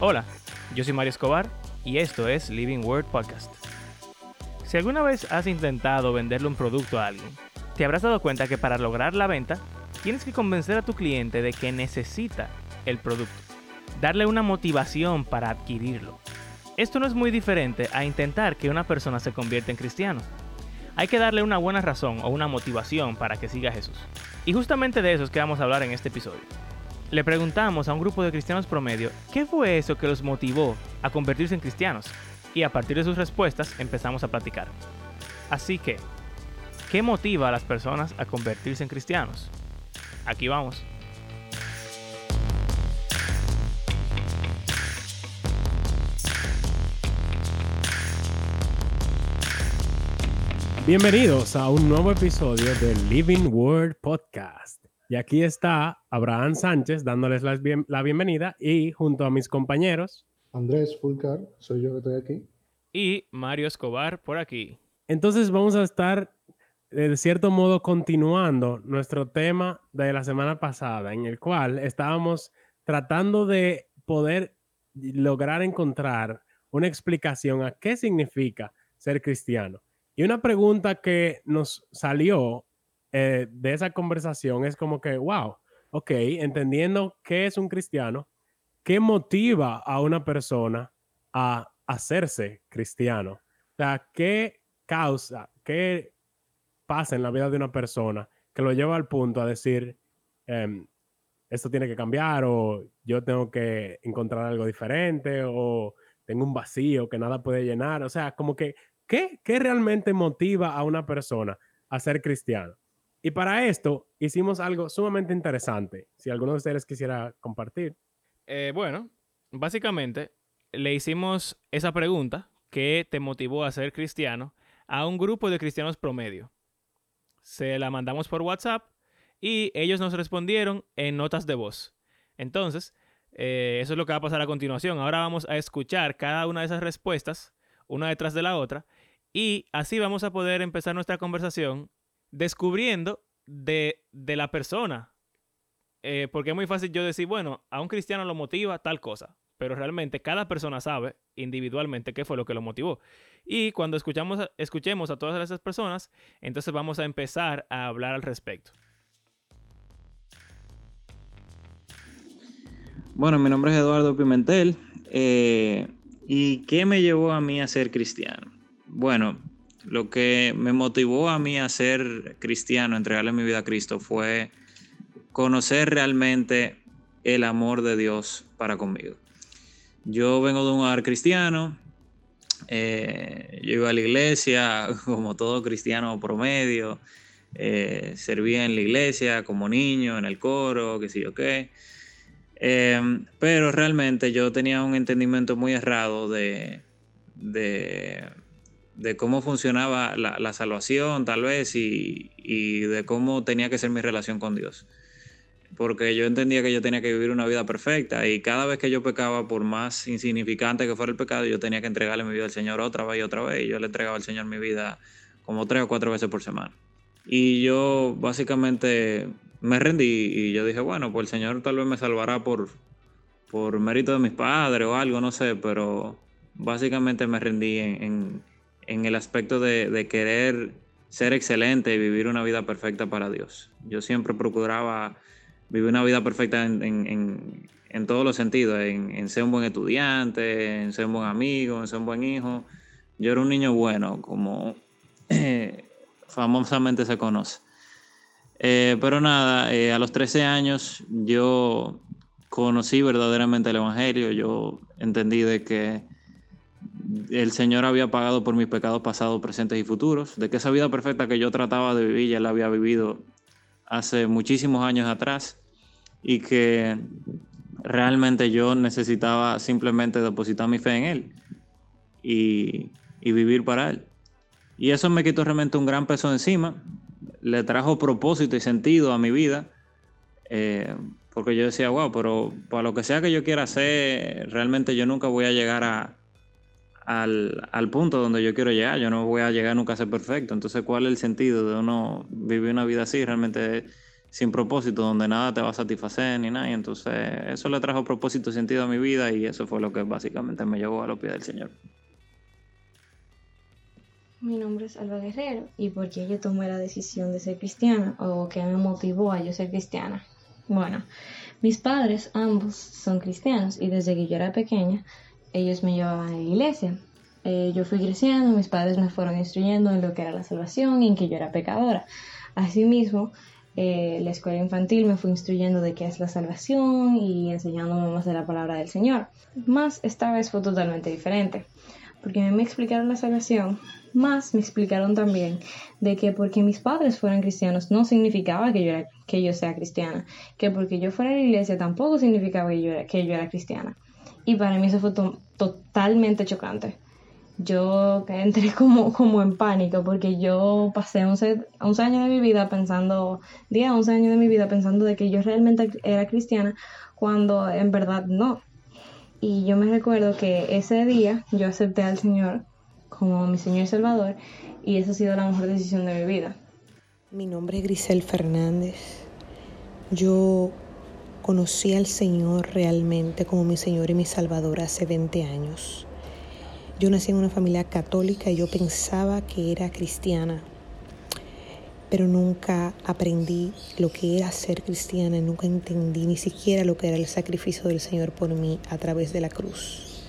Hola, yo soy Mario Escobar y esto es Living Word Podcast. Si alguna vez has intentado venderle un producto a alguien, te habrás dado cuenta que para lograr la venta tienes que convencer a tu cliente de que necesita el producto, darle una motivación para adquirirlo. Esto no es muy diferente a intentar que una persona se convierta en cristiano. Hay que darle una buena razón o una motivación para que siga a Jesús. Y justamente de eso es que vamos a hablar en este episodio. Le preguntamos a un grupo de cristianos promedio qué fue eso que los motivó a convertirse en cristianos y a partir de sus respuestas empezamos a platicar. Así que, ¿qué motiva a las personas a convertirse en cristianos? Aquí vamos. Bienvenidos a un nuevo episodio del Living Word Podcast. Y aquí está Abraham Sánchez dándoles la, bienvenida y junto a mis compañeros. Andrés Fulcar, soy yo que estoy aquí. Y Mario Escobar por aquí. Entonces vamos a estar de cierto modo continuando nuestro tema de la semana pasada, en el cual estábamos tratando de poder lograr encontrar una explicación a qué significa ser cristiano. Y una pregunta que nos salió eh, de esa conversación es como que, wow, ok, entendiendo qué es un cristiano, ¿qué motiva a una persona a hacerse cristiano? O sea, ¿qué causa, qué pasa en la vida de una persona que lo lleva al punto a decir, em, esto tiene que cambiar o yo tengo que encontrar algo diferente o tengo un vacío que nada puede llenar? O sea, como que, ¿qué, qué realmente motiva a una persona a ser cristiano? Y para esto hicimos algo sumamente interesante. Si alguno de ustedes quisiera compartir. Eh, bueno, básicamente le hicimos esa pregunta que te motivó a ser cristiano a un grupo de cristianos promedio. Se la mandamos por WhatsApp y ellos nos respondieron en notas de voz. Entonces, eh, eso es lo que va a pasar a continuación. Ahora vamos a escuchar cada una de esas respuestas, una detrás de la otra, y así vamos a poder empezar nuestra conversación descubriendo de, la persona. Eh, porque es muy fácil yo decir, bueno, a un cristiano lo motiva tal cosa, pero realmente cada persona sabe individualmente qué fue lo que lo motivó. Y cuando escuchamos, escuchemos a todas esas personas, entonces vamos a empezar a hablar al respecto. Bueno, mi nombre es Eduardo Pimentel. Eh, ¿Y qué me llevó a mí a ser cristiano? Bueno, lo que me motivó a mí a ser cristiano, entregarle mi vida a Cristo, fue conocer realmente el amor de Dios para conmigo. Yo vengo de un hogar cristiano, eh, yo iba a la iglesia como todo cristiano promedio, eh, servía en la iglesia como niño, en el coro, qué sé yo qué. Eh, pero realmente yo tenía un entendimiento muy errado de, de de cómo funcionaba la, salvación tal vez y, de cómo tenía que ser mi relación con Dios. Porque yo entendía que yo tenía que vivir una vida perfecta y cada vez que yo pecaba, por más insignificante que fuera el pecado, yo tenía que entregarle mi vida al Señor otra vez y otra vez. Y yo le entregaba al Señor mi vida como tres o cuatro veces por semana. Y yo básicamente me rendí y yo dije, bueno, pues el Señor tal vez me salvará por, por mérito de mis padres o algo, no sé, pero básicamente me rendí en en el aspecto de, querer ser excelente y vivir una vida perfecta para Dios. Yo siempre procuraba vivir una vida perfecta en, todos los sentidos, en, ser un buen estudiante, en ser un buen amigo, en ser un buen hijo. Yo era un niño bueno, como famosamente se conoce. Eh, pero nada, eh, a los 13 años yo conocí verdaderamente el Evangelio, yo entendí de que el Señor había pagado por mis pecados pasados, presentes y futuros, de que esa vida perfecta que yo trataba de vivir ya la había vivido hace muchísimos años atrás. Y que realmente yo necesitaba simplemente depositar mi fe en Él y, vivir para Él. Y eso me quitó realmente un gran peso encima, le trajo propósito y sentido a mi vida, eh, porque yo decía, wow, pero para lo que sea que yo quiera hacer, realmente yo nunca voy a llegar a, al, punto donde yo quiero llegar. Yo no voy a llegar nunca a ser perfecto. Entonces, ¿cuál es el sentido de uno vivir una vida así? Realmente sin propósito, donde nada te va a satisfacer ni nada. Y entonces eso le trajo propósito y sentido a mi vida y eso fue lo que básicamente me llevó a los pies del Señor. Mi nombre es Alba Guerrero y por qué yo tomé la decisión de ser cristiana o qué me motivó a yo ser cristiana. Bueno, mis padres ambos son cristianos y desde que yo era pequeña ellos me llevaban a la iglesia. Eh, yo fui creciendo, mis padres me fueron instruyendo en lo que era la salvación y en que yo era pecadora. Asimismo, eh, la escuela infantil me fue instruyendo de qué es la salvación y enseñándome más de la palabra del Señor. Más esta vez fue totalmente diferente porque me explicaron la salvación, más me explicaron también de que porque mis padres fueran cristianos no significaba que yo, que yo sea cristiana, que porque yo fuera a la iglesia tampoco significaba que yo era, que yo era cristiana. Y para mí eso fue totalmente chocante. Yo entré como, como en pánico porque yo pasé 11, 11 años de mi vida pensando, 10, 11 años de mi vida pensando de que yo realmente era cristiana cuando en verdad no. Y yo me recuerdo que ese día yo acepté al Señor como mi Señor Salvador y esa ha sido la mejor decisión de mi vida. Mi nombre es Grisel Fernández. Yo conocí al Señor realmente como mi Señor y mi Salvador hace 20 años. Yo nací en una familia católica y yo pensaba que era cristiana pero nunca aprendí lo que era ser cristiana, nunca entendí ni siquiera lo que era el sacrificio del Señor por mí a través de la cruz.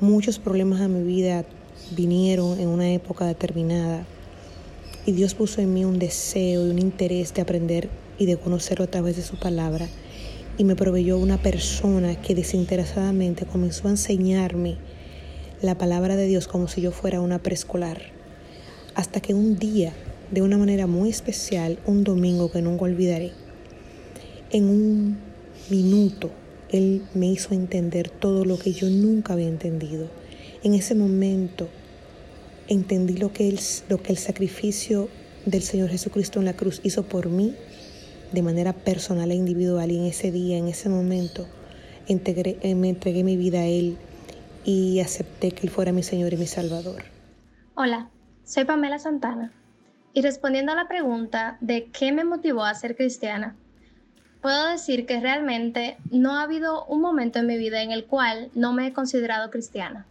Muchos problemas a mi vida vinieron en una época determinada y Dios puso en mí un deseo y un interés de aprender y de conocerlo a través de su palabra y me proveyó una persona que desinteresadamente comenzó a enseñarme la palabra de Dios como si yo fuera una preescolar. Hasta que un día de una manera muy especial un domingo que nunca olvidaré. En un minuto Él me hizo entender todo lo que yo nunca había entendido. En ese momento entendí lo que, el, lo que el sacrificio del Señor Jesucristo en la cruz hizo por mí de manera personal e individual. Y en ese día, en ese momento, eh, me entregué mi vida a Él y acepté que Él fuera mi Señor y mi Salvador. Hola, soy Pamela Santana y respondiendo a la pregunta de qué me motivó a ser cristiana, puedo decir que realmente no ha habido un momento en mi vida en el cual no me he considerado cristiana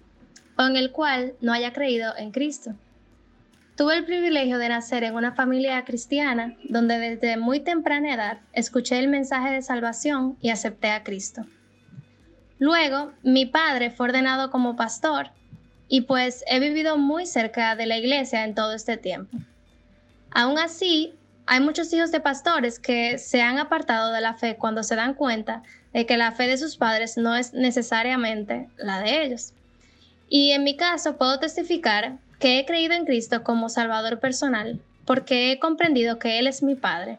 o en el cual no haya creído en Cristo. Tuve el privilegio de nacer en una familia cristiana donde desde muy temprana edad escuché el mensaje de salvación y acepté a Cristo. Luego, mi padre fue ordenado como pastor y pues he vivido muy cerca de la iglesia en todo este tiempo. Aún así, hay muchos hijos de pastores que se han apartado de la fe cuando se dan cuenta de que la fe de sus padres no es necesariamente la de ellos. Y en mi caso puedo testificar que he creído en Cristo como Salvador personal porque he comprendido que Él es mi Padre.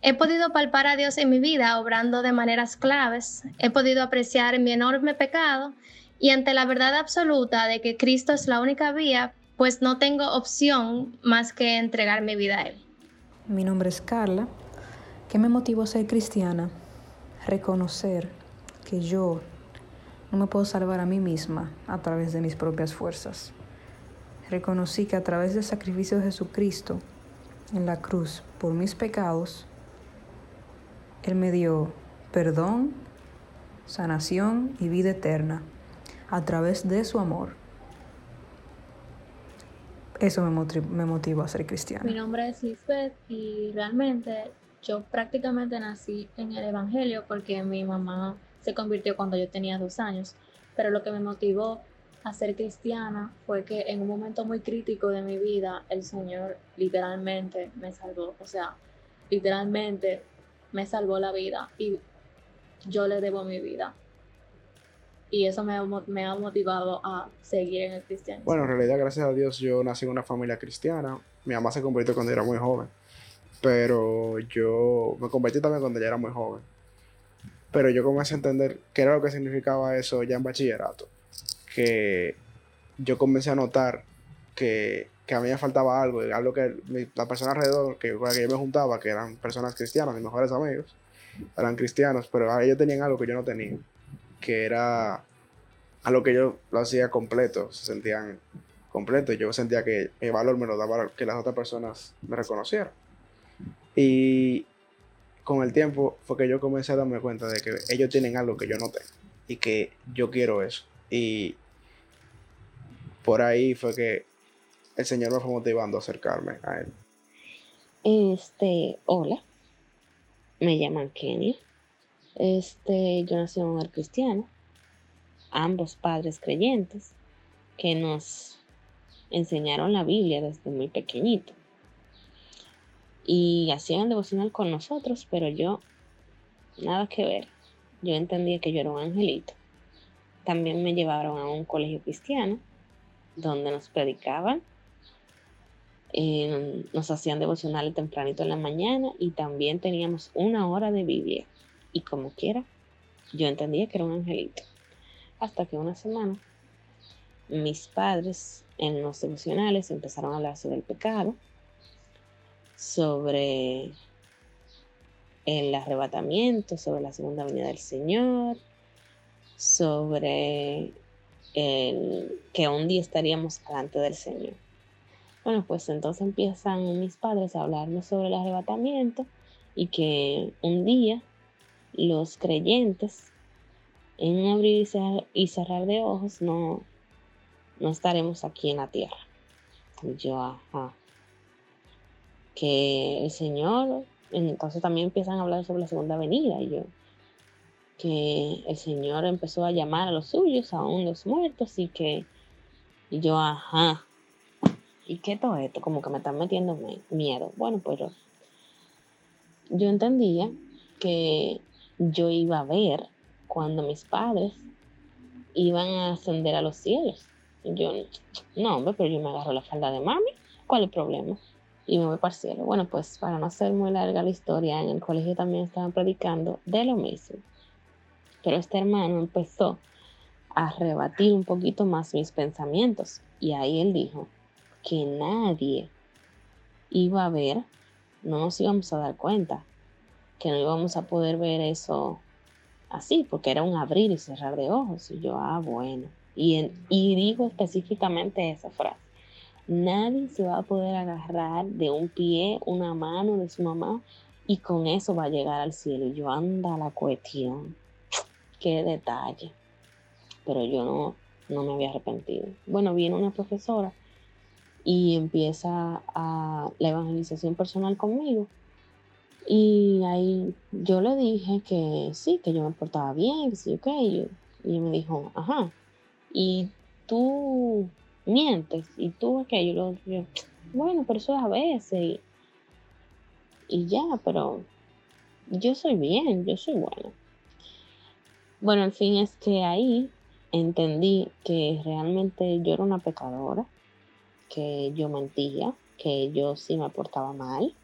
He podido palpar a Dios en mi vida obrando de maneras claves, he podido apreciar mi enorme pecado y ante la verdad absoluta de que Cristo es la única vía pues no tengo opción más que entregar mi vida a Él. Mi nombre es Carla. ¿Qué me motivó a ser cristiana? Reconocer que yo no me puedo salvar a mí misma a través de mis propias fuerzas. Reconocí que a través del sacrificio de Jesucristo en la cruz por mis pecados, Él me dio perdón, sanación y vida eterna a través de su amor eso me, motiva, a ser cristiana. Mi nombre es Lisbeth y realmente yo prácticamente nací en el Evangelio porque mi mamá se convirtió cuando yo tenía dos años, pero lo que me motivó a ser cristiana fue que en un momento muy crítico de mi vida el Señor literalmente me salvó, o sea, literalmente me salvó la vida y yo le debo mi vida y eso me ha, motivado a seguir en el cristianismo. Bueno, en realidad, gracias a Dios, yo nací en una familia cristiana. Mi mamá se convirtió cuando era muy joven, pero yo me convertí también cuando ya era muy joven. Pero yo comencé a entender qué era lo que significaba eso ya en bachillerato. Que yo comencé a notar que, que a mí me faltaba algo, algo que la persona alrededor que, con la que yo me juntaba, que eran personas cristianas, mis mejores amigos, eran cristianos, pero ellos tenían algo que yo no tenía que era a lo que yo lo hacía completo, se sentían completos. Yo sentía que mi valor me lo daba que las otras personas me reconocieran. Y con el tiempo fue que yo comencé a darme cuenta de que ellos tienen algo que yo no tengo y que yo quiero eso. Y por ahí fue que el Señor me fue motivando a acercarme a Él. Este, hola, me llaman Kenia. Este, yo nací en un hogar cristiano, ambos padres creyentes, que nos enseñaron la Biblia desde muy pequeñito. Y hacían devocional con nosotros, pero yo, nada que ver. Yo entendía que yo era un angelito. También me llevaron a un colegio cristiano, donde nos predicaban eh, nos hacían devocionales tempranito en la mañana y también teníamos una hora de Biblia. Y como quiera, yo entendía que era un angelito. Hasta que una semana mis padres en los devocionales empezaron a hablar sobre el pecado, sobre el arrebatamiento, sobre la segunda venida del Señor, sobre que un día estaríamos delante del Señor. Bueno, pues entonces empiezan mis padres a hablarme sobre el arrebatamiento y que un día los creyentes en un abrir y cerrar de ojos no, no estaremos aquí en la tierra. Y yo, ajá. Que el Señor, entonces también empiezan a hablar sobre la segunda venida y yo, que el Señor empezó a llamar a los suyos, aún los muertos y que y yo, ajá, ¿y qué todo esto? Como que me están metiendo miedo. Bueno, pues yo, entendía que yo iba a ver cuando mis padres iban a ascender a los cielos. Yo, no, hombre, pero yo me agarro la falda de mami. ¿Cuál es el problema? Y me voy para el cielo. Bueno, pues para no hacer muy larga la historia, en el colegio también estaban predicando de lo mismo. Pero este hermano empezó a rebatir un poquito más mis pensamientos. Y ahí él dijo, que nadie iba a ver, no nos íbamos a dar cuenta, que no íbamos a poder ver eso así, porque era un abrir y cerrar de ojos. Y yo, ah, bueno. Y, y digo específicamente esa frase. Nadie se va a poder agarrar de un pie, una mano de su mamá y con eso va a llegar al cielo. Y yo, anda la cuestión. Qué detalle. Pero yo no, no me había arrepentido. Bueno, viene una profesora y empieza la evangelización personal conmigo. Y ahí yo le dije que sí, que yo me portaba bien, que sí, ok. Y, y me dijo, ajá, y tú mientes, y tú aquello. Yo, bueno, pero eso es a veces. Y, y ya, pero yo soy bien, yo soy buena. Bueno, en fin, es que ahí entendí que realmente yo era una pecadora que yo mentía, que yo sí me portaba mal,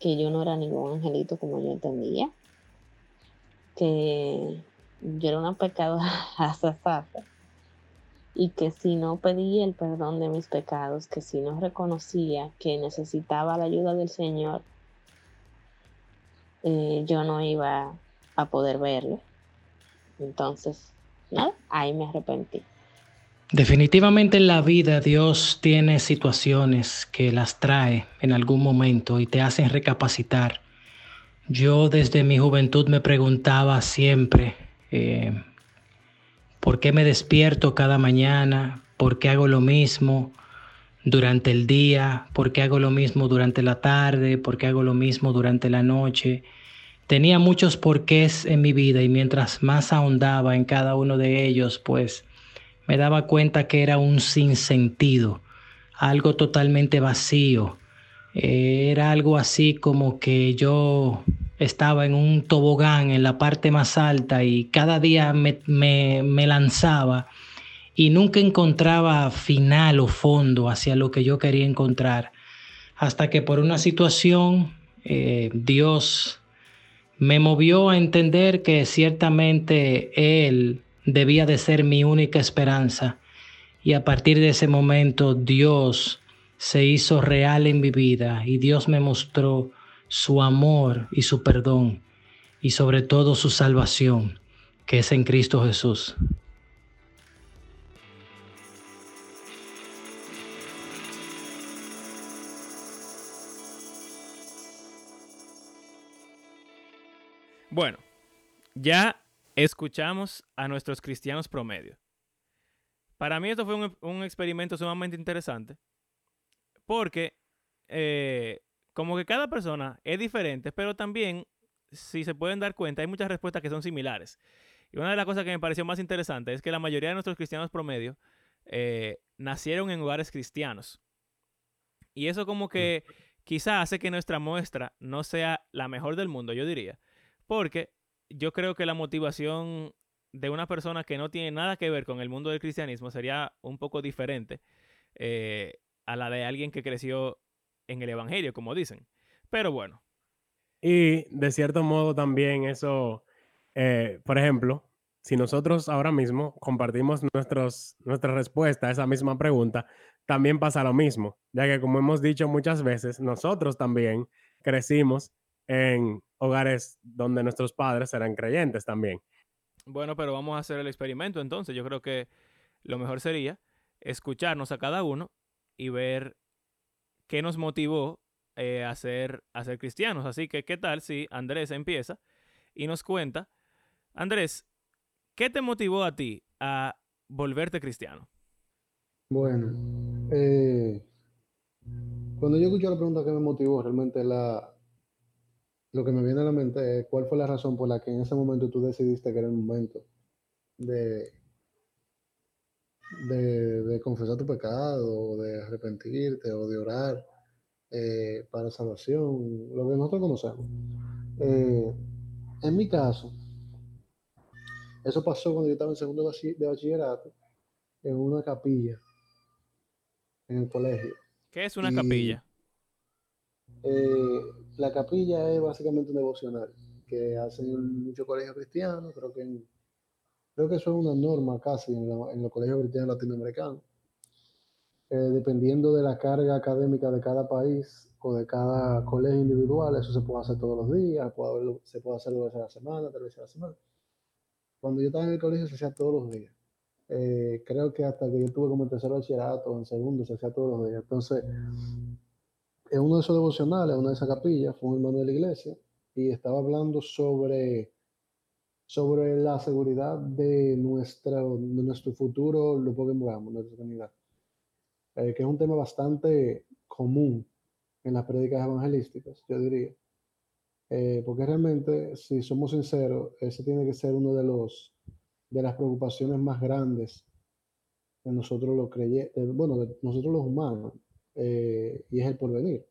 que yo no era ningún angelito como yo entendía, que yo era una pecadora y que si no pedía el perdón de mis pecados, que si no reconocía que necesitaba la ayuda del Señor, eh, yo no iba a poder verlo. Entonces, nada, ahí me arrepentí. Definitivamente en la vida Dios tiene situaciones que las trae en algún momento y te hacen recapacitar. Yo desde mi juventud me preguntaba siempre, eh, ¿por qué me despierto cada mañana? ¿Por qué hago lo mismo durante el día? ¿Por qué hago lo mismo durante la tarde? ¿Por qué hago lo mismo durante la noche? Tenía muchos porqués en mi vida y mientras más ahondaba en cada uno de ellos, pues me daba cuenta que era un sinsentido, algo totalmente vacío. Era algo así como que yo estaba en un tobogán en la parte más alta y cada día me, me, lanzaba y nunca encontraba final o fondo hacia lo que yo quería encontrar. Hasta que por una situación eh, Dios me movió a entender que ciertamente Él debía de ser mi única esperanza. Y a partir de ese momento Dios se hizo real en mi vida y Dios me mostró su amor y su perdón y sobre todo su salvación, que es en Cristo Jesús. Bueno, ya escuchamos a nuestros cristianos promedio. Para mí esto fue un, un experimento sumamente interesante porque eh, como que cada persona es diferente, pero también, si se pueden dar cuenta, hay muchas respuestas que son similares. Y una de las cosas que me pareció más interesante es que la mayoría de nuestros cristianos promedio eh, nacieron en hogares cristianos. Y eso como que quizá hace que nuestra muestra no sea la mejor del mundo, yo diría. Porque yo creo que la motivación de una persona que no tiene nada que ver con el mundo del cristianismo sería un poco diferente eh, a la de alguien que creció en el Evangelio, como dicen. Pero bueno. Y de cierto modo también eso, eh, por ejemplo, si nosotros ahora mismo compartimos nuestros, nuestra respuesta a esa misma pregunta, también pasa lo mismo, ya que como hemos dicho muchas veces, nosotros también crecimos en hogares donde nuestros padres eran creyentes también. Bueno, pero vamos a hacer el experimento entonces. Yo creo que lo mejor sería escucharnos a cada uno y ver qué nos motivó eh, a, ser, a ser cristianos. Así que, ¿qué tal si Andrés empieza y nos cuenta? Andrés, ¿qué te motivó a ti a volverte cristiano? Bueno, eh, cuando yo escucho la pregunta que me motivó, realmente la, lo que me viene a la mente es cuál fue la razón por la que en ese momento tú decidiste que era el momento de, de, confesar tu pecado, de arrepentirte, o de orar eh, para salvación, lo que nosotros conocemos. Eh, en mi caso, eso pasó cuando yo estaba en segundo de bachillerato, en una capilla, en el colegio. ¿Qué es una capilla? Eh, la capilla es básicamente un devocional que hacen muchos colegios cristianos, creo que en Creo que eso es una norma casi en, los colegios cristianos latinoamericanos. Eh, dependiendo de la carga académica de cada país o de cada colegio individual, eso se puede hacer todos los días, se puede hacer dos veces a la semana, tres veces a la semana. Cuando yo estaba en el colegio se hacía todos los días. Eh, creo que hasta que yo tuve como en tercer bachillerato en segundo se hacía todos los días. Entonces, en uno de esos devocionales, una de esas capillas, fue un hermano de la iglesia y estaba hablando sobre sobre la seguridad de, nuestra, de nuestro futuro, lo que nuestra comunidad, eh, que es un tema bastante común en las prédicas evangelísticas, yo diría. Eh, porque realmente, si somos sinceros, ese tiene que ser uno de los de las preocupaciones más grandes de nosotros los creyentes, bueno, de nosotros los humanos, eh, y es el porvenir.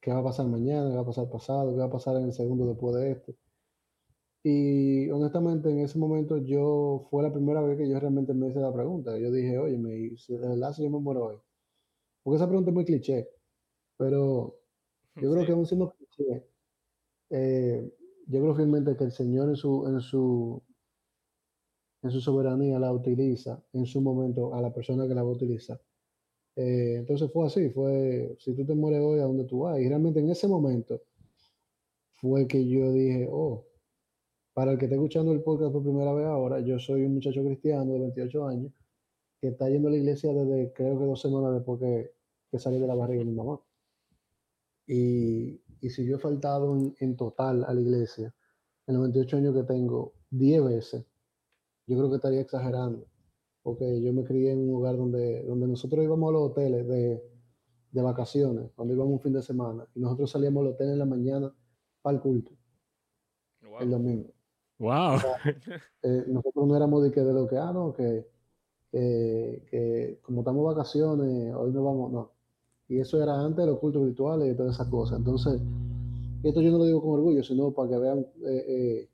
¿Qué va a pasar mañana? ¿Qué va a pasar pasado? ¿Qué va a pasar en el segundo después de este? Y honestamente, en ese momento yo fue la primera vez que yo realmente me hice la pregunta. Yo dije, oye, me, de verdad si yo me muero hoy. Porque esa pregunta es muy cliché, pero yo creo que aún siendo cliché, eh, yo creo firmemente que el Señor en su, en su, en su soberanía la utiliza en su momento a la persona que la va a utilizar. Eh, entonces fue así, fue, si tú te mueres hoy, ¿a dónde tú vas? Y realmente en ese momento fue que yo dije, oh, para el que esté escuchando el podcast por primera vez ahora, yo soy un muchacho cristiano de 28 años que está yendo a la iglesia desde creo que dos semanas después que, salí de la barriga de mi mamá. Y, y si yo he faltado en, total a la iglesia en los 28 años que tengo 10 veces, yo creo que estaría exagerando. Porque yo me crié en un hogar donde, donde nosotros íbamos a los hoteles de, de vacaciones, cuando íbamos un fin de semana, y nosotros salíamos al hotel en la mañana para el culto, el domingo. Wow. Eh, nosotros no éramos de que de lo que, ah, no, que, que, como estamos vacaciones, hoy no vamos, no. Y eso era antes de los cultos virtuales y todas esas cosas. Entonces, esto yo no lo digo con orgullo, sino para que vean eh, eh,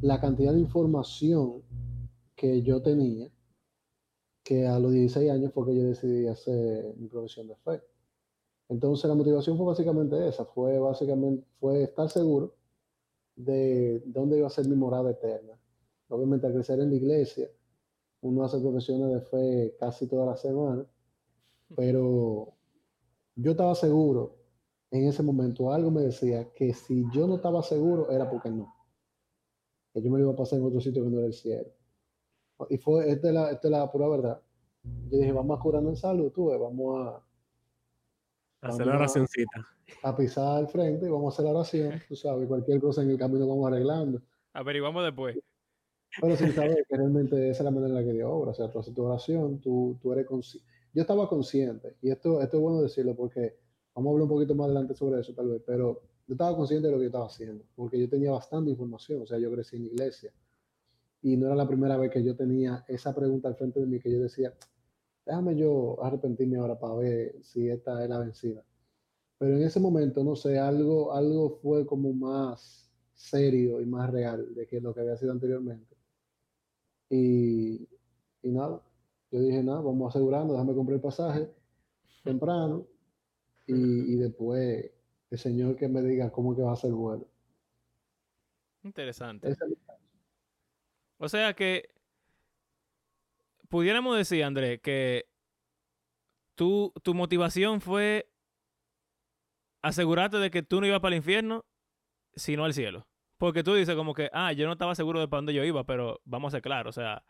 la cantidad de información que yo tenía, que a los 16 años fue que yo decidí hacer mi profesión de fe. Entonces la motivación fue básicamente esa, fue básicamente, fue estar seguro de dónde iba a ser mi morada eterna. Obviamente al crecer en la iglesia, uno hace profesiones de fe casi toda la semana, pero yo estaba seguro en ese momento, algo me decía que si yo no estaba seguro era porque no, que yo me iba a pasar en otro sitio que no era el cielo. Y fue, esta es la, la pura verdad. Yo dije, vamos a curarnos en salud, tú, vamos a, Hacer la oracióncita. A pisar al frente y vamos a hacer la oración, tú sabes, cualquier cosa en el camino vamos arreglando. Averiguamos después. Pero sin saber que realmente esa es la manera en la que Dios obra. O sea, tú haces tu oración, tú, tú eres consciente. Yo estaba consciente, y esto, esto es bueno decirlo porque vamos a hablar un poquito más adelante sobre eso tal vez, pero yo estaba consciente de lo que yo estaba haciendo, porque yo tenía bastante información, o sea, yo crecí en iglesia, y no era la primera vez que yo tenía esa pregunta al frente de mí que yo decía, déjame yo arrepentirme ahora para ver si esta es la vencida. Pero en ese momento, no sé, algo, algo fue como más serio y más real de que lo que había sido anteriormente. Y, y nada, yo dije, nada, vamos asegurando, déjame comprar el pasaje temprano y, y después el Señor que me diga cómo que va a ser bueno. Interesante. O sea que pudiéramos decir, André, que tu, tu motivación fue asegurarte de que tú no ibas para el infierno, sino al cielo. Porque tú dices como que, ah, yo no estaba seguro de para dónde yo iba, pero vamos a ser claros, o sea,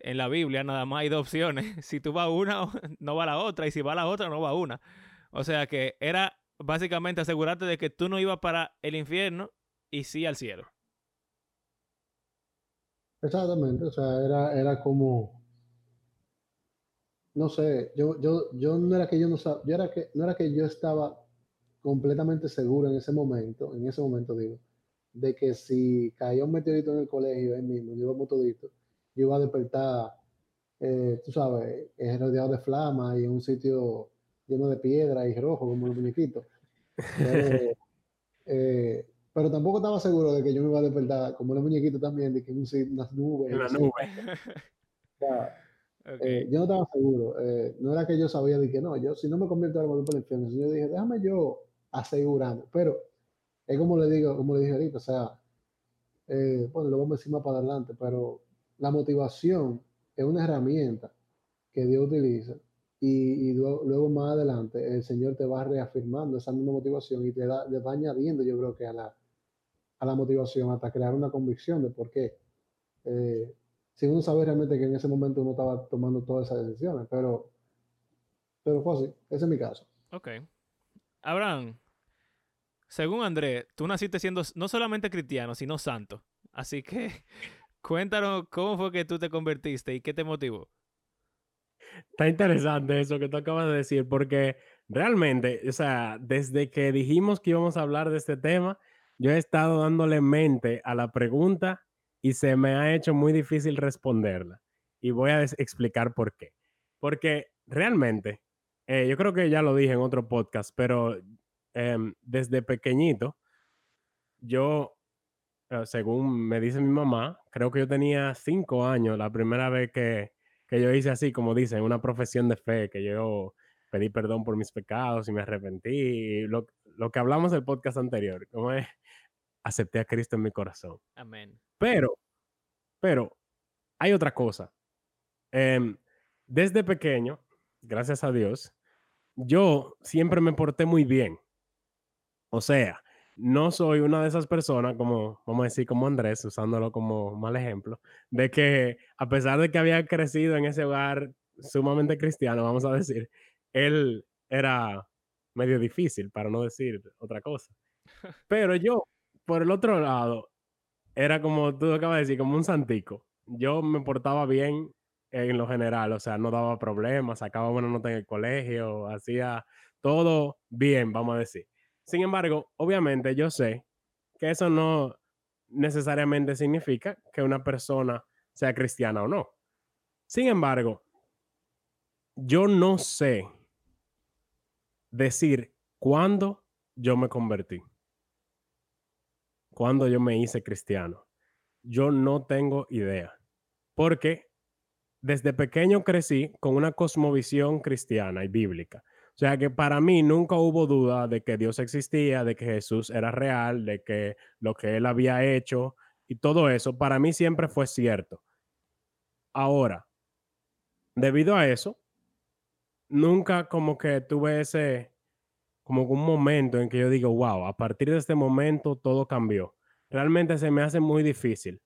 en la Biblia nada más hay dos opciones. Si tú vas una, no va la otra, y si va la otra, no va una. O sea que era básicamente asegurarte de que tú no ibas para el infierno y sí al cielo. Exactamente, o sea, era, era como, no sé, yo, yo, yo no era que yo no sabía, yo era que, no era que yo estaba completamente seguro en ese momento, en ese momento digo, de que si caía un meteorito en el colegio, ahí mismo, yo iba todito, yo iba a despertar, eh, tú sabes, eh, rodeado de flama y en un sitio lleno de piedra y rojo como los muñequitos. Pero, eh, pero tampoco estaba seguro de que yo me iba a despertar como los muñequitos también, de que en unas nubes. En la nube. Eh, yo no estaba seguro. Eh, no era que yo sabía de que no, yo si no me convierto me voy por el infierno. Yo dije, déjame yo asegurarme. Pero es como le digo, como le dije ahorita, o sea, bueno, lo vamos a decir más para adelante, pero la motivación es una herramienta que Dios utiliza y, luego, más adelante el Señor te va reafirmando esa misma motivación y te, da, va añadiendo, yo creo que a la, a la motivación hasta crear una convicción de por qué. Eh, si uno sabe realmente que en ese momento uno estaba tomando todas esas decisiones, pero, pero fue así, ese es mi caso. Ok. Abraham, según Andrés, tú naciste siendo no solamente cristiano, sino santo. Así que cuéntanos cómo fue que tú te convertiste y qué te motivó. Está interesante eso que tú acabas de decir, porque realmente, o sea, desde que dijimos que íbamos a hablar de este tema, yo he estado dándole mente a la pregunta y se me ha hecho muy difícil responderla. Y voy a explicar por qué. Porque realmente, eh, yo creo que ya lo dije en otro podcast, pero em, desde pequeñito, yo, eh, según me dice mi mamá, creo que yo tenía cinco años la primera vez que que yo hice así, como dicen, una profesión de fe, que yo pedí perdón por mis pecados y me arrepentí. Lo, lo que hablamos del podcast anterior, como es, acepté a Cristo en mi corazón. Amén. Pero, pero, hay otra cosa. Em, desde pequeño, gracias a Dios, yo siempre me porté muy bien. O sea, no soy una de esas personas, como vamos a decir, como Andrés, usándolo como mal ejemplo, de que a pesar de que había crecido en ese hogar sumamente cristiano, vamos a decir, él era medio difícil, para no decir otra cosa. Pero yo, por el otro lado, era como tú acabas de decir, como un santico. Yo me portaba bien en lo general, o sea, no daba problemas, sacaba buena nota en el colegio, hacía todo bien, vamos a decir. Sin embargo, obviamente yo sé que eso no necesariamente significa que una persona sea cristiana o no. Sin embargo, yo no sé decir cuándo yo me convertí, cuándo yo me hice cristiano. Yo no tengo idea, porque desde pequeño crecí con una cosmovisión cristiana y bíblica. O sea que para mí nunca hubo duda de que Dios existía, de que Jesús era real, de que lo que él había hecho y todo eso, para mí siempre fue cierto. Ahora, debido a eso, nunca como que tuve ese, como un momento en que yo digo, wow, a partir de este momento todo cambió. Realmente se me hace muy difícil.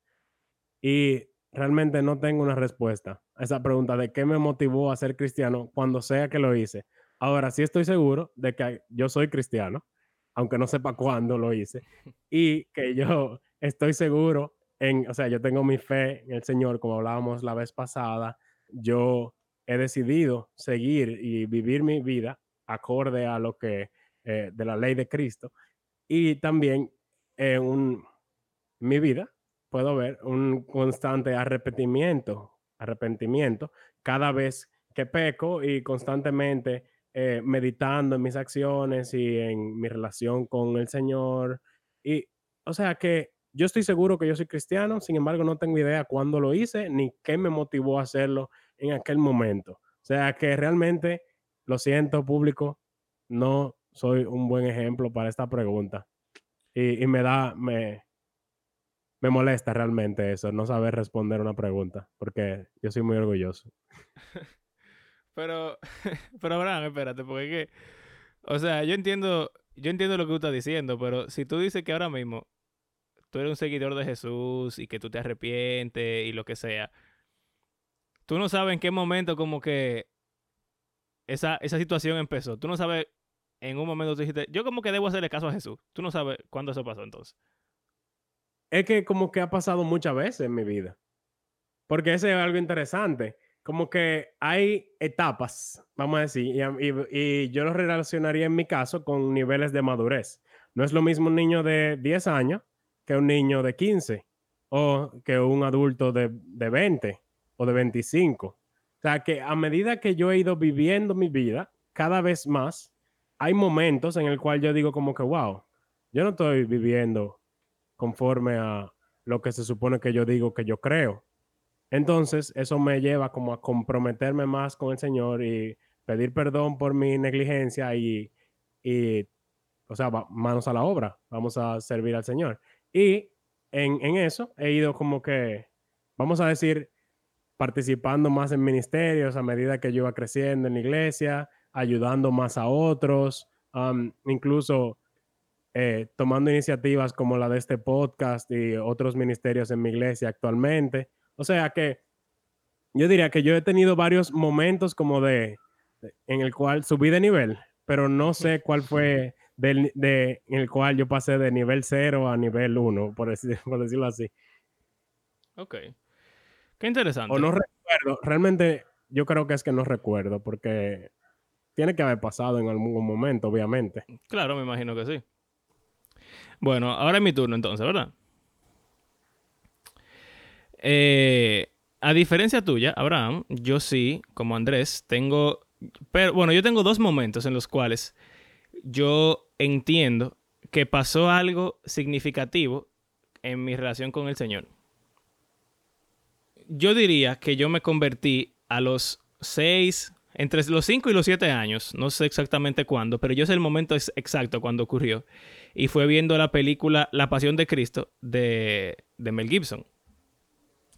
Y realmente no tengo una respuesta a esa pregunta de qué me motivó a ser cristiano cuando sea que lo hice Ahora sí estoy seguro de que yo soy cristiano, aunque no sepa cuándo lo hice, y que yo estoy seguro en, o sea, yo tengo mi fe en el Señor, como hablábamos la vez pasada, yo he decidido seguir y vivir mi vida acorde a lo que, eh, de la ley de Cristo, y también en mi vida puedo ver un constante arrepentimiento, arrepentimiento cada vez que peco y constantemente eh, meditando en mis acciones y en mi relación con el Señor. Y, o sea que yo estoy seguro que yo soy cristiano, sin embargo no tengo idea cuándo lo hice ni qué me motivó a hacerlo en aquel momento. O sea que realmente, lo siento público, no soy un buen ejemplo para esta pregunta. Y, y me da, me, me molesta realmente eso, no saber responder una pregunta, porque yo soy muy orgulloso. pero, pero Abraham, espérate, porque es que, o sea, yo entiendo, yo entiendo lo que tú estás diciendo, pero si tú dices que ahora mismo tú eres un seguidor de Jesús y que tú te arrepientes y lo que sea, tú no sabes en qué momento como que esa, esa situación empezó. Tú no sabes en un momento tú dijiste, yo como que debo hacerle caso a Jesús. Tú no sabes cuándo eso pasó entonces es que como que ha pasado muchas veces en mi vida. Porque eso es algo interesante. Como que hay etapas, vamos a decir, y, yo lo relacionaría en mi caso con niveles de madurez. No es lo mismo un niño de 10 años que un niño de 15 o que un adulto de, de 20 o de 25. O sea que a medida que yo he ido viviendo mi vida, cada vez más, hay momentos en el cual yo digo como que, wow, yo no estoy viviendo conforme a lo que se supone que yo digo que yo creo. Entonces, eso me lleva como a comprometerme más con el Señor y pedir perdón por mi negligencia y, y o sea, manos a la obra, vamos a servir al Señor. Y en, en eso he ido como que, vamos a decir, participando más en ministerios a medida que yo iba creciendo en la iglesia, ayudando más a otros, incluso eh, tomando iniciativas como la de este podcast y otros ministerios en mi iglesia actualmente. O sea que yo diría que yo he tenido varios momentos como de, en el cual subí de nivel, pero no sé cuál fue del, de, en el cual yo pasé de nivel 0 a nivel 1, por, por decirlo así. Ok. Qué interesante. O no recuerdo, realmente yo creo que es que no recuerdo, porque tiene que haber pasado en algún momento, obviamente. Claro, me imagino que sí. Bueno, ahora es mi turno entonces, ¿verdad? Eh, a diferencia tuya, Abraham, yo sí, como Andrés, tengo... Pero bueno, yo tengo dos momentos en los cuales yo entiendo que pasó algo significativo en mi relación con el Señor. Yo diría que yo me convertí a los seis, entre los cinco y los siete años, no sé exactamente cuándo, pero yo sé el momento exacto cuando ocurrió y fue viendo la película La Pasión de Cristo de, Mel Gibson.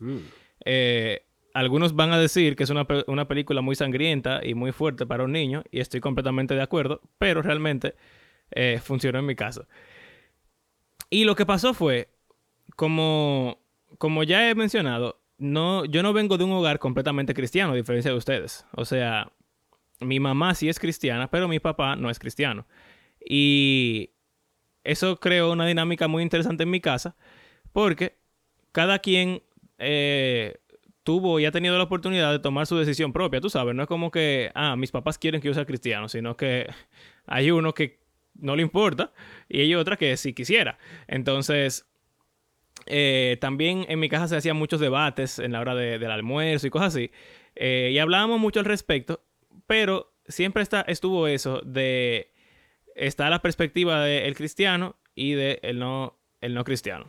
Mm. Eh, algunos van a decir que es una, película muy sangrienta y muy fuerte para un niño, y estoy completamente de acuerdo, pero realmente eh, funcionó en mi caso. Y lo que pasó fue, como, como ya he mencionado, no, yo no vengo de un hogar completamente cristiano, a diferencia de ustedes. O sea, mi mamá sí es cristiana, pero mi papá no es cristiano. Y eso creó una dinámica muy interesante en mi casa porque cada quien eh, tuvo y ha tenido la oportunidad de tomar su decisión propia, tú sabes, no es como que, ah, mis papás quieren que yo sea cristiano, sino que hay uno que no le importa y hay otra que sí quisiera. Entonces, eh, también en mi casa se hacían muchos debates en la hora del almuerzo y cosas así, eh, y hablábamos mucho al respecto, pero siempre está, estuvo eso de está la perspectiva del cristiano y del el no, el no cristiano.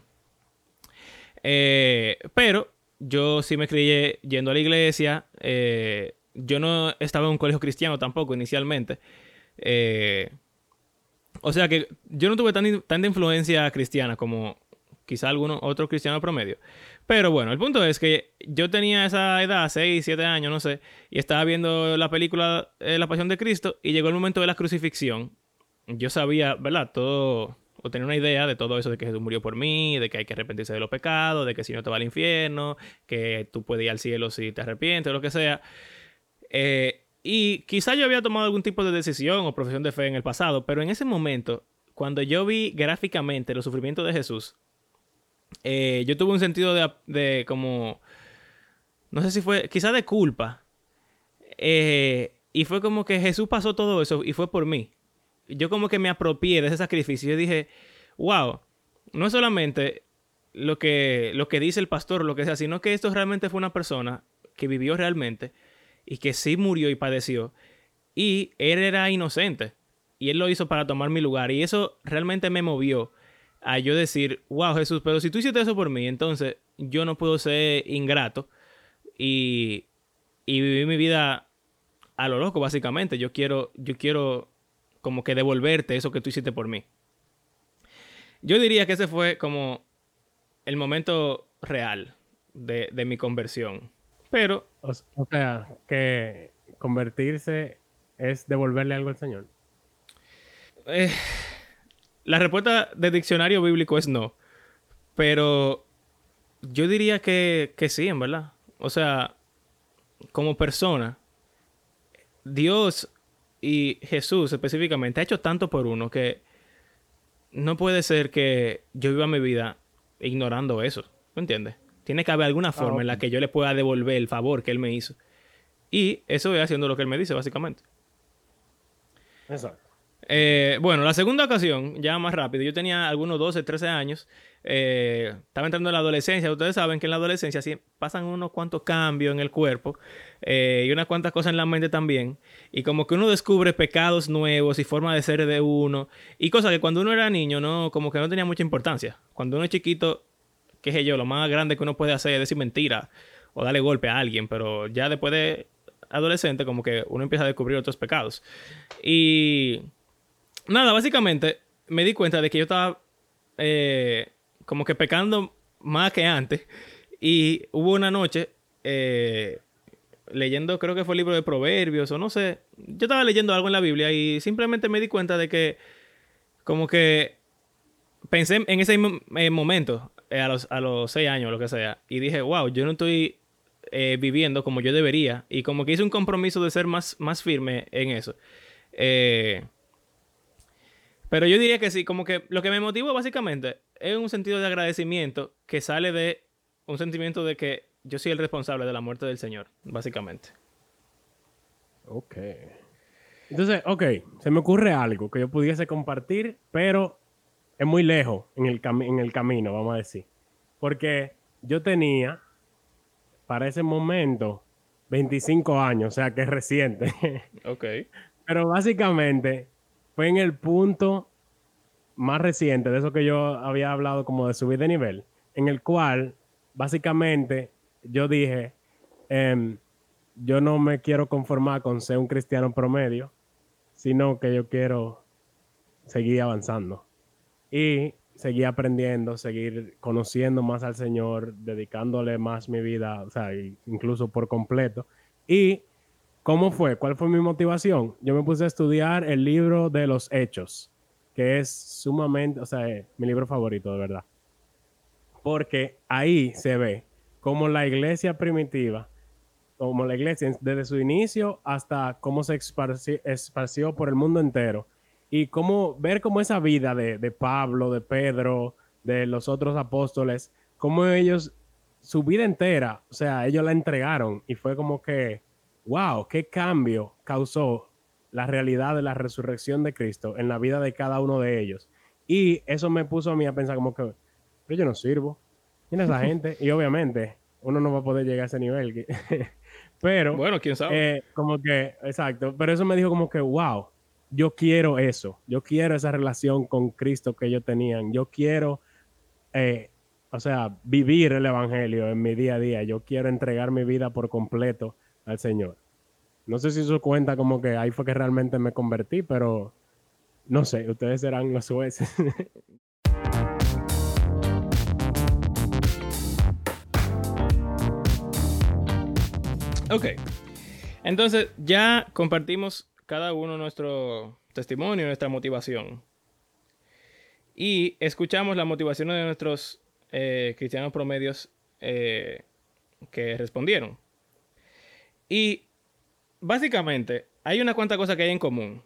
Eh, pero yo sí me creí yendo a la iglesia. Eh, yo no estaba en un colegio cristiano tampoco inicialmente. Eh, o sea que yo no tuve tanta influencia cristiana como quizá alguno otro cristiano promedio. Pero bueno, el punto es que yo tenía esa edad, 6, 7 años, no sé, y estaba viendo la película La Pasión de Cristo y llegó el momento de la crucifixión yo sabía, ¿verdad? Todo, o tenía una idea de todo eso de que Jesús murió por mí, de que hay que arrepentirse de los pecados, de que si no te va al infierno, que tú puedes ir al cielo si te arrepientes, o lo que sea. Eh, Y quizá yo había tomado algún tipo de decisión o profesión de fe en el pasado, pero en ese momento, cuando yo vi gráficamente los sufrimientos de Jesús, eh, yo tuve un sentido de, como, no sé si fue, quizá de culpa. Eh, y fue como que Jesús pasó todo eso y fue por mí. Yo como que me apropié de ese sacrificio. Yo dije, wow, no es solamente lo que, lo que dice el pastor lo que sea, sino que esto realmente fue una persona que vivió realmente y que sí murió y padeció. Y él era inocente. Y él lo hizo para tomar mi lugar. Y eso realmente me movió a yo decir, wow Jesús, pero si tú hiciste eso por mí, entonces yo no puedo ser ingrato y, y vivir mi vida a lo loco, básicamente. Yo quiero, yo quiero como que devolverte eso que tú hiciste por mí. Yo diría que ese fue como el momento real de, de mi conversión. Pero. O, sea, que convertirse es devolverle algo al Señor. Eh, la respuesta del diccionario bíblico es no. Pero yo diría que, que sí, en verdad. O sea, como persona, Dios y Jesús específicamente ha hecho tanto por uno que no puede ser que yo viva mi vida ignorando eso. ¿Me entiendes? Tiene que haber alguna ah, forma en la que yo le pueda devolver el favor que él me hizo. Y eso es haciendo lo que él me dice, básicamente. Exacto. Eh, bueno, la segunda ocasión, ya más rápido, yo tenía algunos 12, 13 años, eh, estaba entrando en la adolescencia, ustedes saben que en la adolescencia pasan unos cuantos cambios en el cuerpo eh, y unas cuantas cosas en la mente también, y como que uno descubre pecados nuevos y formas de ser de uno, y cosas que cuando uno era niño, no, como que no tenía mucha importancia. Cuando uno es chiquito, qué sé yo, lo más grande que uno puede hacer es decir mentira o darle golpe a alguien, pero ya después de adolescente, como que uno empieza a descubrir otros pecados. Y nada, básicamente me di cuenta de que yo estaba eh, como que pecando más que antes. Y hubo una noche eh, leyendo, creo que fue el libro de Proverbios o no sé. Yo estaba leyendo algo en la Biblia y simplemente me di cuenta de que como que pensé en ese eh, momento, a, los, a los seis años o lo que sea, y dije, wow, yo no estoy viviendo como yo debería. Y como que hice un compromiso de ser más, más firme en eso. Eh, pero yo diría que sí, como que lo que me motivó básicamente es un sentido de agradecimiento que sale de un sentimiento de que yo soy el responsable de la muerte del Señor, básicamente. Ok. Entonces, ok, se me ocurre algo que yo pudiese compartir, pero es muy lejos en el, en el camino, vamos a decir. Porque yo tenía, para ese momento, 25 años, o sea que es reciente. Ok. Pero básicamente fue en el punto más reciente de eso que yo había hablado como de subir de nivel, en el cual básicamente yo dije, em, yo no me quiero conformar con ser un cristiano promedio, sino que yo quiero seguir avanzando y seguir aprendiendo, seguir conociendo más al Señor, dedicándole más mi vida, o sea, incluso por completo. Y ¿Cómo fue? ¿Cuál fue mi motivación? Yo me puse a estudiar el libro de los hechos, que es sumamente, o sea, mi libro favorito, de verdad. Porque ahí se ve cómo la iglesia primitiva, como la iglesia desde su inicio hasta cómo se esparció, por el mundo entero, y cómo ver cómo esa vida de, de Pablo, de Pedro, de los otros apóstoles, cómo ellos, su vida entera, o sea, ellos la entregaron y fue como que wow, qué cambio causó la realidad de la resurrección de Cristo en la vida de cada uno de ellos. Y eso me puso a mí a pensar como que, pero yo no sirvo. ¿Quién es esa gente? Y obviamente uno no va a poder llegar a ese nivel. pero... Bueno, quién sabe. Eh, como que, exacto. Pero eso me dijo como que, wow, yo quiero eso. Yo quiero esa relación con Cristo que ellos tenían. Yo quiero, eh, o sea, vivir el Evangelio en mi día a día. Yo quiero entregar mi vida por completo al Señor. No sé si eso cuenta como que ahí fue que realmente me convertí, pero no sé, ustedes serán los jueces. ok. Entonces, ya compartimos cada uno nuestro testimonio, nuestra motivación. Y escuchamos la motivación de nuestros eh, cristianos promedios eh, que respondieron. Y básicamente, hay una cuanta cosas que hay en común.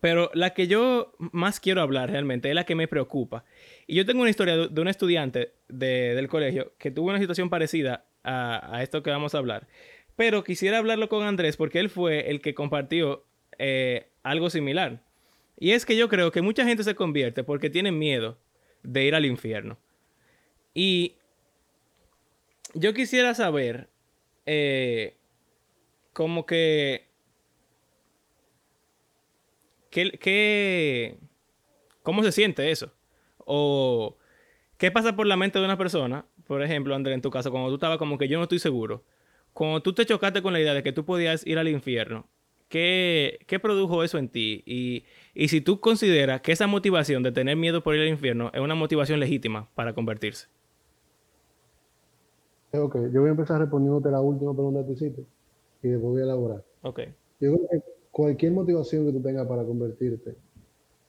Pero la que yo más quiero hablar realmente es la que me preocupa. Y yo tengo una historia de, un estudiante del colegio que tuvo una situación parecida a, esto que vamos a hablar. Pero quisiera hablarlo con Andrés porque él fue el que compartió eh, algo similar. Y es que yo creo que mucha gente se convierte porque tienen miedo de ir al infierno. Y yo quisiera saber, eh, como que ¿Qué, cómo se siente eso? O qué pasa por la mente de una persona, por ejemplo, André, en tu caso, cuando tú estabas como que yo no estoy seguro, cuando tú te chocaste con la idea de que tú podías ir al infierno, ¿qué, qué produjo eso en ti? Y, y, si tú consideras que esa motivación de tener miedo por ir al infierno es una motivación legítima para convertirse. Ok, yo voy a empezar respondiéndote la última pregunta que hiciste y después voy a elaborar. Ok. Yo creo que cualquier motivación que tú tengas para convertirte,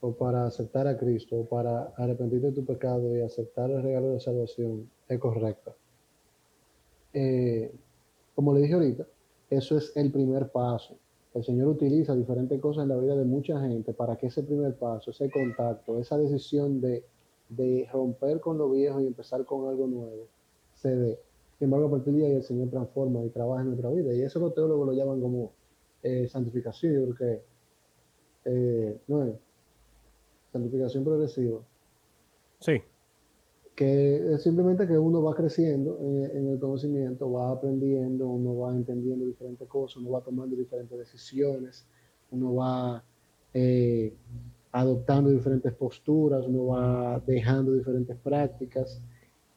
o para aceptar a Cristo, o para arrepentirte de tu pecado y aceptar el regalo de salvación, es correcta. Eh, como le dije ahorita, eso es el primer paso. El Señor utiliza diferentes cosas en la vida de mucha gente para que ese primer paso, ese contacto, esa decisión de, de romper con lo viejo y empezar con algo nuevo, se dé. Sin embargo, a partir de ahí el Señor transforma y trabaja en nuestra vida. Y eso los teólogos lo llaman como eh, santificación, yo creo que eh, no es santificación progresiva. Sí. Que es simplemente que uno va creciendo en, el conocimiento, va aprendiendo, uno va entendiendo diferentes cosas, uno va tomando diferentes decisiones, uno va eh, adoptando diferentes posturas, uno va dejando diferentes prácticas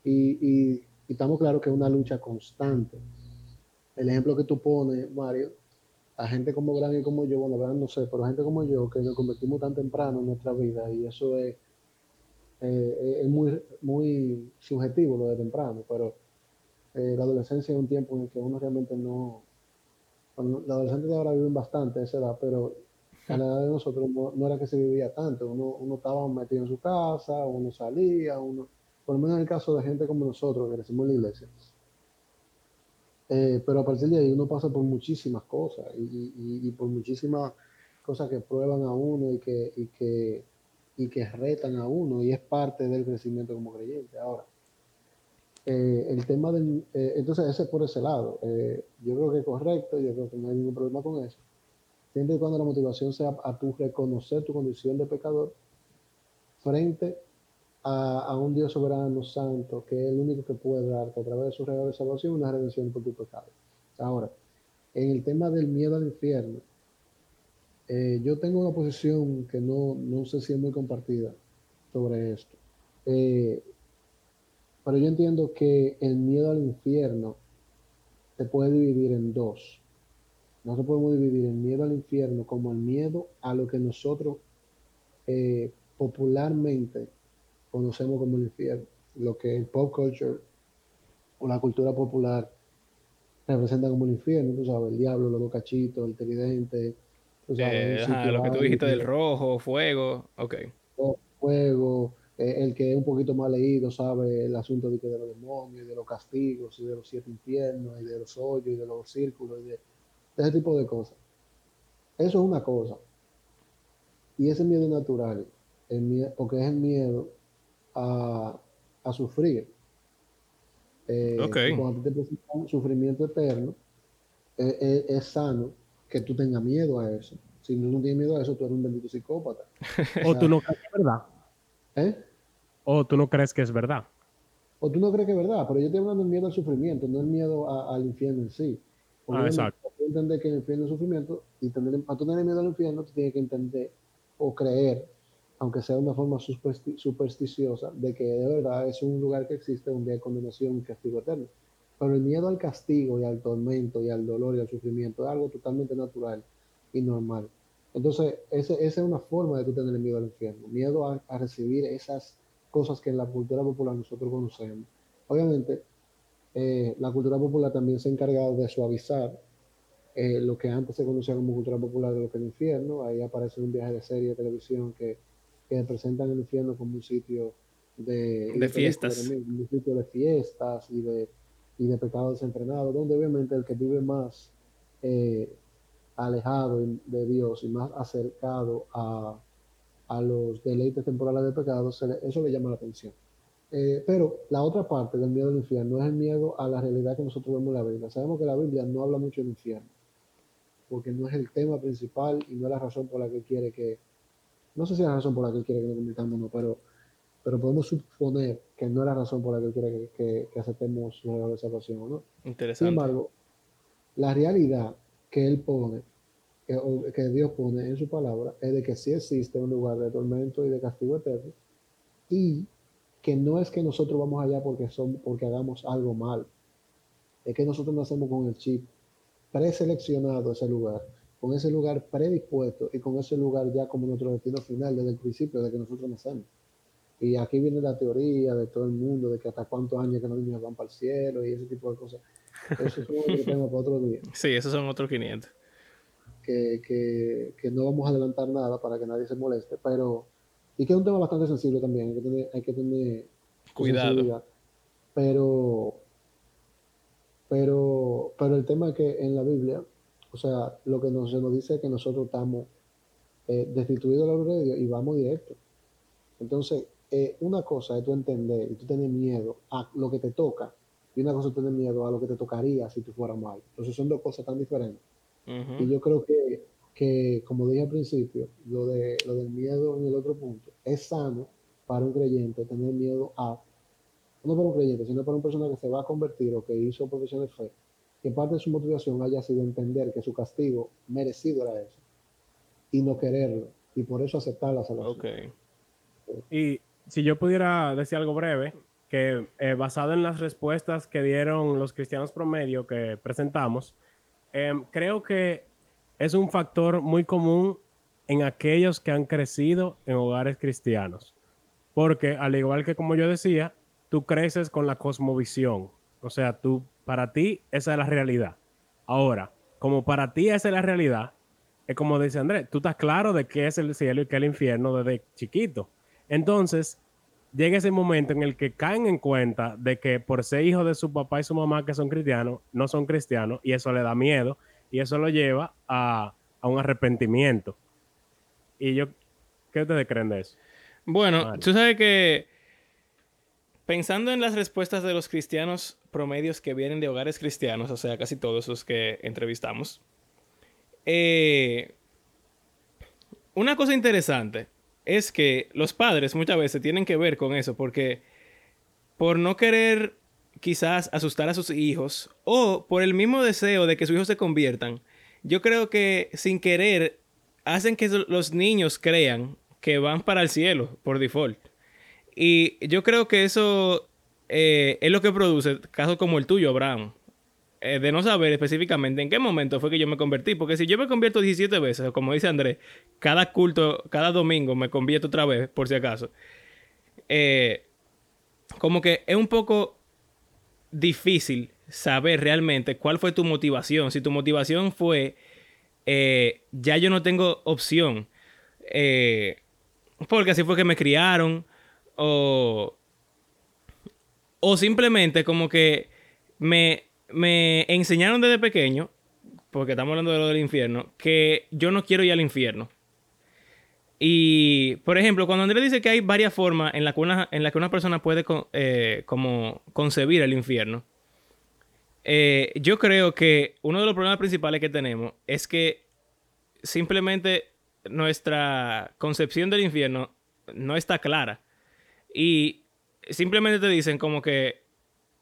y, y estamos claros que es una lucha constante. El ejemplo que tú pones, Mario, a gente como Gran y como yo, bueno, verdad no sé, pero gente como yo, que nos convertimos tan temprano en nuestra vida y eso es, eh, es muy, muy subjetivo lo de temprano, pero eh, la adolescencia es un tiempo en el que uno realmente no... Bueno, los adolescentes de ahora viven bastante a esa edad, pero a la edad de nosotros no, era que se vivía tanto, uno, uno estaba metido en su casa, uno salía, uno, por lo menos en el caso de gente como nosotros, que crecimos en la iglesia, eh, pero a partir de ahí uno pasa por muchísimas cosas y, por muchísimas cosas que prueban a uno y que, y, que, y que retan a uno y es parte del crecimiento como creyente. Ahora, eh, el tema del... Eh, entonces ese es por ese lado. yo creo que es correcto, yo creo que no hay ningún problema con eso. Siempre y cuando la motivación sea a tu reconocer tu condición de pecador frente a, un Dios soberano, santo, que es el único que puede darte a través de su regalo de salvación una redención por tu pecado. Ahora, en el tema del miedo al infierno, eh, yo tengo una posición que no, no, sé si es muy compartida sobre esto. Eh, pero yo entiendo que el miedo al infierno se puede dividir en dos. No se podemos dividir el miedo al infierno como el miedo a lo que nosotros eh, popularmente conocemos como el infierno, lo que el pop culture o la cultura popular representa como el infierno, tú sabes, el diablo, los dos cachitos, el tridente, tú sabes, eh, lo que tú dijiste del rojo, fuego, ok. Fuego, eh, el que es un poquito más leído sabe el asunto de, de los demonios, y de los castigos, y de los siete infiernos, y de los hoyos, y de los círculos, y de, ese tipo de cosas. Eso es una cosa. Y ese miedo natural, el porque es el miedo a, sufrir. Eh, cuando te presenta un sufrimiento eterno, eh, eh, es sano que tú tengas miedo a eso. Si no, no tienes miedo a eso, tú eres un bendito psicópata. o, tú no crees que es verdad. ¿Eh? O tú no crees que es verdad. O tú no crees que es verdad, pero yo estoy hablando del miedo al sufrimiento, no el miedo al infierno en sí. ah, exacto. entender que el infierno es sufrimiento y tener, para tú tener miedo al infierno, tú tienes que entender o creer aunque sea de una forma supersticiosa, de que de verdad es un lugar que existe donde hay condenación y castigo eterno. Pero el miedo al castigo y al tormento y al dolor y al sufrimiento es algo totalmente natural y normal. Entonces, esa es una forma de tener miedo al infierno, miedo a, recibir esas cosas que en la cultura popular nosotros conocemos. Obviamente, eh, la cultura popular también se ha encargado de suavizar eh, lo que antes se conocía como cultura popular de lo que es el infierno. Ahí aparece un viaje de serie de televisión que que presentan el infierno como un sitio de, de fiestas. un sitio de fiestas y de, y de pecado desenfrenado, donde obviamente el que vive más eh, alejado de Dios y más acercado a, a los deleites temporales de pecado, eso le llama la atención. Eh, pero la otra parte del miedo al infierno es el miedo a la realidad que nosotros vemos en la Biblia. Sabemos que la Biblia no habla mucho del infierno, porque no es el tema principal y no es la razón por la que quiere que, no sé si es la razón por la que quiere que nos convirtamos o no, pero, pero podemos suponer que no es la razón por la que quiere que, que, aceptemos la salvación o no. Interesante. Sin embargo, la realidad que él pone, que, que Dios pone en su palabra, es de que sí existe un lugar de tormento y de castigo eterno y que no es que nosotros vamos allá porque, son, porque hagamos algo mal, es que nosotros nacemos con el chip preseleccionado ese lugar, con ese lugar predispuesto y con ese lugar ya como nuestro destino final desde el principio de que nosotros nacemos. Y aquí viene la teoría de todo el mundo de que hasta cuántos años que los niños van para el cielo y ese tipo de cosas. Eso es otro tema para otro día. Sí, esos son otros 500. Que, que, que no vamos a adelantar nada para que nadie se moleste, pero y que es un tema bastante sensible también, hay que tener, hay que tener cuidado. Pero, pero, pero el tema es que en la Biblia, o sea, lo que nos, se nos dice es que nosotros estamos eh, destituidos de la gloria de Dios y vamos directo. Entonces, eh, una cosa es tú entender y tú tener miedo a lo que te toca, y una cosa es tener miedo a lo que te tocaría si tú fueras mal. Entonces, son dos cosas tan diferentes. Y yo creo que que, como dije al principio, lo, de, lo del miedo en el otro punto, es sano para un creyente tener miedo a, no para un creyente, sino para una persona que se va a convertir o que hizo profesión de fe, que parte de su motivación haya sido entender que su castigo merecido era eso y no quererlo y por eso aceptar la salvación. Okay. Y si yo pudiera decir algo breve, que eh, basado en las respuestas que dieron los cristianos promedio que presentamos, em, creo que es un factor muy común en aquellos que han crecido en hogares cristianos. Porque al igual que como yo decía, tú creces con la cosmovisión. O sea, tú, para ti, esa es la realidad. Ahora, como para ti esa es la realidad, es como dice Andrés, tú estás claro de qué es el cielo y qué es el infierno desde chiquito. Entonces, llega ese momento en el que caen en cuenta de que por ser hijo de su papá y su mamá que son cristianos, no son cristianos, y eso le da miedo y eso lo lleva a, un arrepentimiento. Y yo, ¿qué ustedes creen de eso? Bueno, tú sabes que pensando en las respuestas de los cristianos promedios que vienen de hogares cristianos, o sea, casi todos los que entrevistamos, eh, una cosa interesante es que los padres muchas veces tienen que ver con eso, porque por no querer quizás asustar a sus hijos o por el mismo deseo de que sus hijos se conviertan, yo creo que sin querer hacen que los niños crean que van para el cielo por default. Y yo creo que eso eh, es lo que produce casos como el tuyo, Abraham. Eh, de no saber específicamente en qué momento fue que yo me convertí. Porque si yo me convierto 17 veces, como dice Andrés, cada culto, cada domingo me convierto otra vez, por si acaso. Eh, como que es un poco difícil saber realmente cuál fue tu motivación. Si tu motivación fue, ya yo no tengo opción, porque así fue que me criaron, o, o simplemente como que me, me enseñaron desde pequeño, porque estamos hablando de lo del infierno, que yo no quiero ir al infierno. Y, por ejemplo, cuando Andrés dice que hay varias formas en las que una, la que una persona puede eh, como concebir el infierno, eh, yo creo que uno de los problemas principales que tenemos es que simplemente nuestra concepción del infierno no está clara. Y simplemente te dicen como que,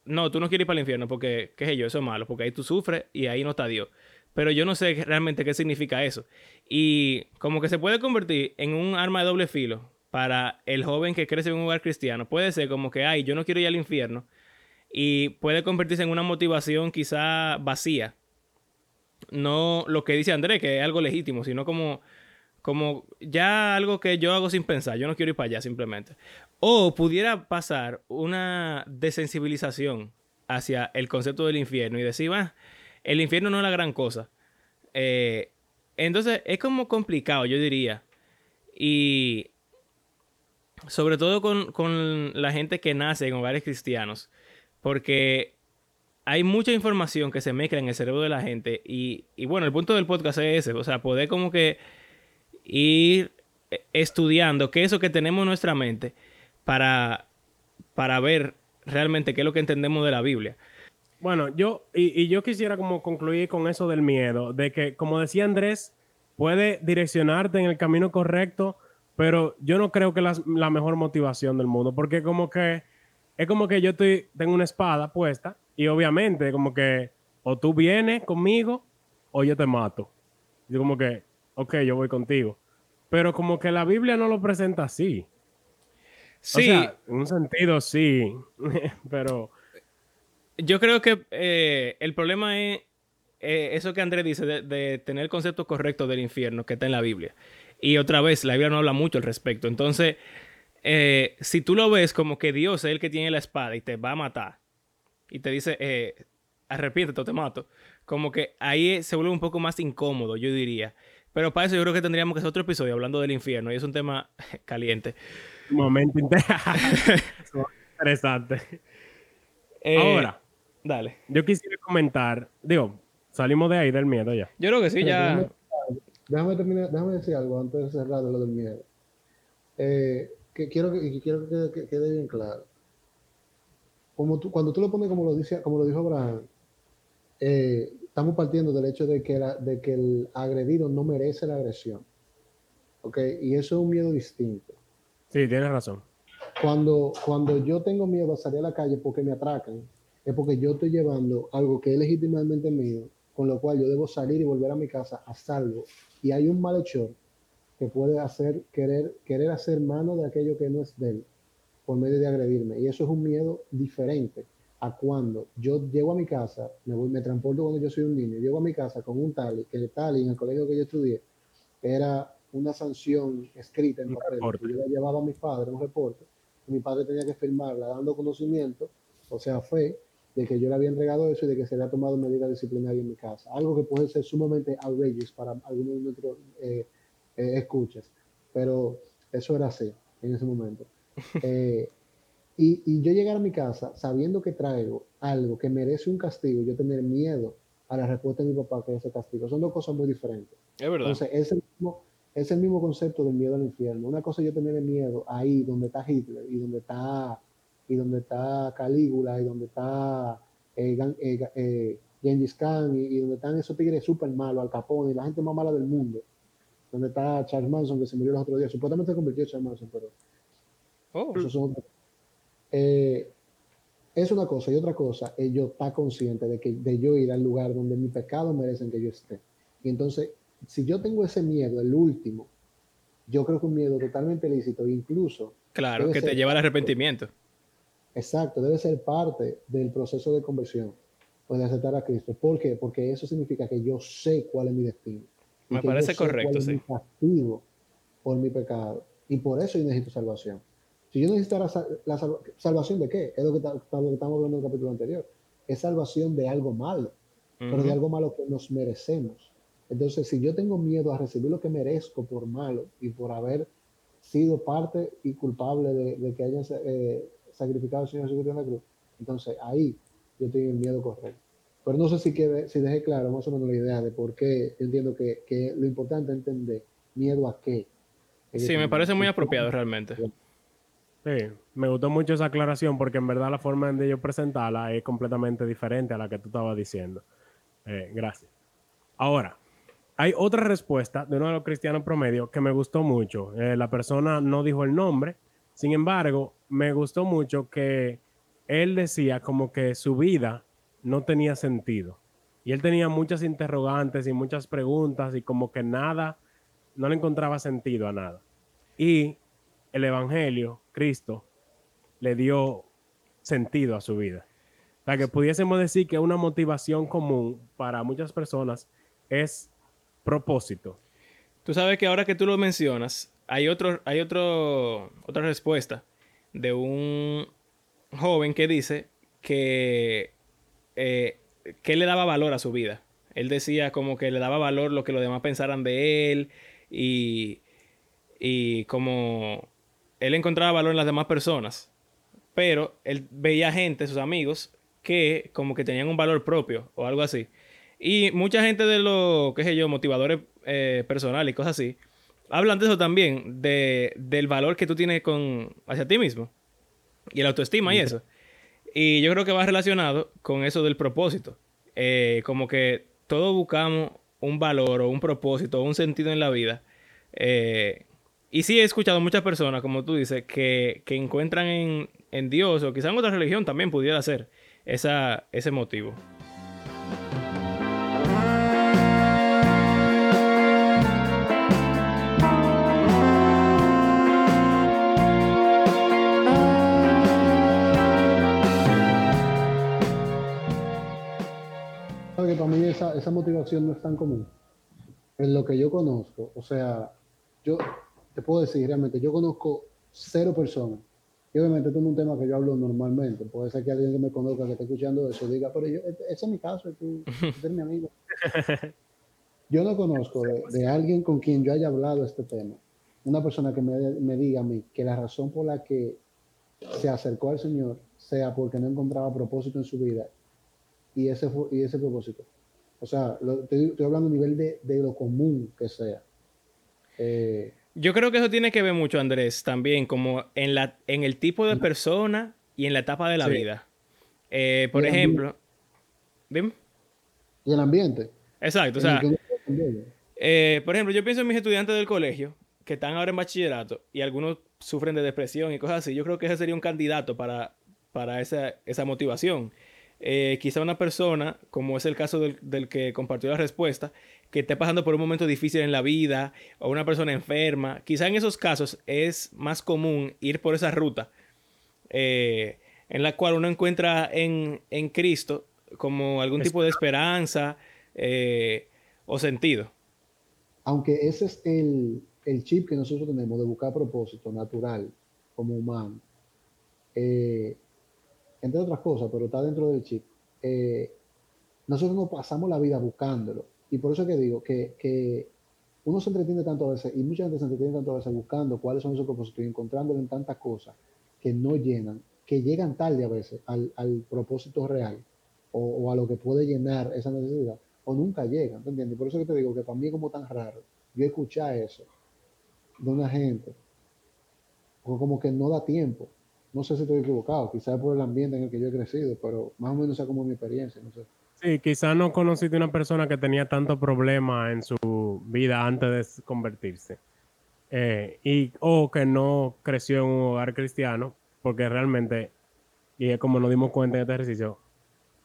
no, tú no quieres ir para el infierno porque, qué sé yo, eso es malo, porque ahí tú sufres y ahí no está Dios pero yo no sé realmente qué significa eso. Y como que se puede convertir en un arma de doble filo para el joven que crece en un lugar cristiano. Puede ser como que, ay, yo no quiero ir al infierno. Y puede convertirse en una motivación quizá vacía. No lo que dice Andrés, que es algo legítimo, sino como, como ya algo que yo hago sin pensar. Yo no quiero ir para allá simplemente. O pudiera pasar una desensibilización hacia el concepto del infierno y decir, va, el infierno no es la gran cosa. Eh, entonces es como complicado, yo diría. Y sobre todo con, la gente que nace en hogares cristianos. Porque hay mucha información que se mezcla en el cerebro de la gente y, y bueno, el punto del podcast es ese, o sea, poder como que ir estudiando qué es eso que tenemos en nuestra mente para, para ver realmente qué es lo que entendemos de la Biblia. Bueno, yo, y, yo quisiera como concluir con eso del miedo, de que, como decía Andrés, puede direccionarte en el camino correcto, pero yo no creo que la, la mejor motivación del mundo, porque como que es como que yo estoy, tengo una espada puesta y obviamente como que o tú vienes conmigo o yo te mato. Yo como que, ok, yo voy contigo. Pero como que la Biblia no lo presenta así. Sí. O sea, en un sentido sí, pero... Yo creo que eh, el problema es eh, eso que Andrés dice de, de, tener el concepto correcto del infierno que está en la Biblia. Y otra vez, la Biblia no habla mucho al respecto. Entonces, eh, si tú lo ves como que Dios es el que tiene la espada y te va a matar y te dice, eh, arrepiéntete o te mato, como que ahí se vuelve un poco más incómodo, yo diría. Pero para eso yo creo que tendríamos que hacer otro episodio hablando del infierno y es un tema caliente. Momento interesante. Eh, Ahora, dale. Yo quisiera comentar, digo, salimos de ahí del miedo ya. Yo creo que sí, ya. Déjame, déjame terminar, déjame decir algo antes de cerrar de lo del miedo. Eh, que quiero que, quiero que quede, que quede, bien claro. Como tú, cuando tú lo pones como lo dice, como lo dijo Abraham, eh, estamos partiendo del hecho de que, la, de que el agredido no merece la agresión. ¿Ok? Y eso es un miedo distinto. Sí, tienes razón. Cuando, cuando yo tengo miedo a salir a la calle porque me atracan, es porque yo estoy llevando algo que es legítimamente mío, con lo cual yo debo salir y volver a mi casa a salvo. Y hay un malhechor que puede hacer, querer, querer hacer mano de aquello que no es de él, por medio de agredirme. Y eso es un miedo diferente a cuando yo llego a mi casa, me, voy, me transporto cuando yo soy un niño, llego a mi casa con un tali, que el tali en el colegio que yo estudié era una sanción escrita en papel, que yo la llevaba a mis padres, un reporte, y mi padre tenía que firmarla dando conocimiento, o sea, fe, de que yo le había entregado eso y de que se le ha tomado medida disciplinaria en mi casa. Algo que puede ser sumamente outrageous para algunos de nuestros eh, eh, escuchas, pero eso era así en ese momento. Eh, y, y, yo llegar a mi casa sabiendo que traigo algo que merece un castigo, yo tener miedo a la respuesta de mi papá que ese castigo, son dos cosas muy diferentes. Es verdad. Entonces, es el mismo, es el mismo concepto del miedo al infierno. Una cosa es yo tener miedo ahí donde está Hitler y donde está y donde está Calígula y donde está eh, eh, eh, Gengis Khan y, y, donde están esos tigres súper malos, Al Capone y la gente más mala del mundo. Donde está Charles Manson que se murió los otros días. Supuestamente se convirtió en Charles Manson, pero oh. eso son eh, es una cosa y otra cosa es yo estar consciente de que de yo ir al lugar donde mi pecado merecen que yo esté. Y entonces, si yo tengo ese miedo, el último, yo creo que un miedo totalmente lícito, incluso. Claro, que te lleva al arrepentimiento. Exacto, debe ser parte del proceso de conversión o de aceptar a Cristo. ¿Por qué? Porque eso significa que yo sé cuál es mi destino. Me parece correcto, sí. Castigo por mi pecado. Y por eso yo necesito salvación. Si yo necesitara la sal salvación de qué? Es lo que, lo que, estamos hablando en el capítulo anterior. Es salvación de algo malo, uh -huh. pero de algo malo que nos merecemos. Entonces, si yo tengo miedo a recibir lo que merezco por malo y por haber sido parte y culpable de, de que hayan eh, sacrificado al Señor Jesucristo en la cruz, entonces ahí yo tengo el miedo correcto. Pero no sé si, quede, si dejé claro más o menos la idea de por qué yo entiendo que, que lo importante es entender miedo a qué. Sí, me parece muy apropiado realmente. Sí, me gustó mucho esa aclaración porque en verdad la forma de yo presentarla es completamente diferente a la que tú estabas diciendo. Eh, gracias. Ahora, hay otra respuesta de uno de los cristianos promedio que me gustó mucho. Eh, la persona no dijo el nombre, sin embargo, me gustó mucho que él decía como que su vida no tenía sentido. Y él tenía muchas interrogantes y muchas preguntas y como que nada, no le encontraba sentido a nada. Y el Evangelio, Cristo, le dio sentido a su vida. O que pudiésemos decir que una motivación común para muchas personas es propósito. Tú sabes que ahora que tú lo mencionas, hay, otro, hay otro, otra respuesta de un joven que dice que, eh, que le daba valor a su vida. Él decía como que le daba valor lo que los demás pensaran de él y, y como él encontraba valor en las demás personas, pero él veía gente, sus amigos, que como que tenían un valor propio o algo así. Y mucha gente de los, qué sé yo, motivadores eh, personales y cosas así, hablan de eso también, de, del valor que tú tienes con, hacia ti mismo y la autoestima y eso. Y yo creo que va relacionado con eso del propósito. Eh, como que todos buscamos un valor o un propósito o un sentido en la vida. Eh, y sí he escuchado muchas personas, como tú dices, que, que encuentran en, en, Dios o quizá en otra religión también pudiera ser esa, ese motivo. Que para mí esa, esa motivación no es tan común. En lo que yo conozco, o sea, yo te puedo decir realmente, yo conozco cero personas. Y obviamente esto es un tema que yo hablo normalmente. Puede ser que alguien que me conozca, que esté escuchando eso, diga, pero yo, ese es mi caso, tú, eres mi amigo. Yo no conozco de, de, alguien con quien yo haya hablado este tema, una persona que me, me diga a mí que la razón por la que se acercó al Señor sea porque no encontraba propósito en su vida y ese, y ese propósito. O sea, lo, estoy, estoy, hablando a nivel de, de, lo común que sea. Eh, Yo creo que eso tiene que ver mucho, Andrés, también como en, la, en el tipo de persona y en la etapa de la sí. vida. Eh, por ejemplo, dime. Y el ambiente. Exacto, o sea, eh, por ejemplo, yo pienso en mis estudiantes del colegio que están ahora en bachillerato y algunos sufren de depresión y cosas así. Yo creo que ese sería un candidato para, para esa, esa motivación. Eh, quizá una persona, como es el caso del, del, que compartió la respuesta, que esté pasando por un momento difícil en la vida, o una persona enferma, quizá en esos casos es más común ir por esa ruta, eh, en la cual uno encuentra en, en Cristo como algún tipo de esperanza eh, o sentido. Aunque ese es el, el, chip que nosotros tenemos de buscar propósito natural como humano. Entre otras cosas, pero está dentro del chip. Eh, nosotros nos pasamos la vida buscándolo. Y por eso que digo que, que, uno se entretiene tanto a veces, y mucha gente se entretiene tanto a veces buscando cuáles son esos propósitos y encontrándolo en tantas cosas que no llenan, que llegan tarde a veces al, al propósito real o, o, a lo que puede llenar esa necesidad, o nunca llegan, ¿te entiendes? Por eso que te digo que para mí es como tan raro yo escuchar eso de una gente, o como que no da tiempo no sé si estoy equivocado, quizás por el ambiente en el que yo he crecido, pero más o menos esa como mi experiencia, no sé. Sí, quizás no conociste una persona que tenía tanto problema en su vida antes de convertirse. Eh, y, o que no creció en un hogar cristiano, porque realmente, y es como nos dimos cuenta en este ejercicio,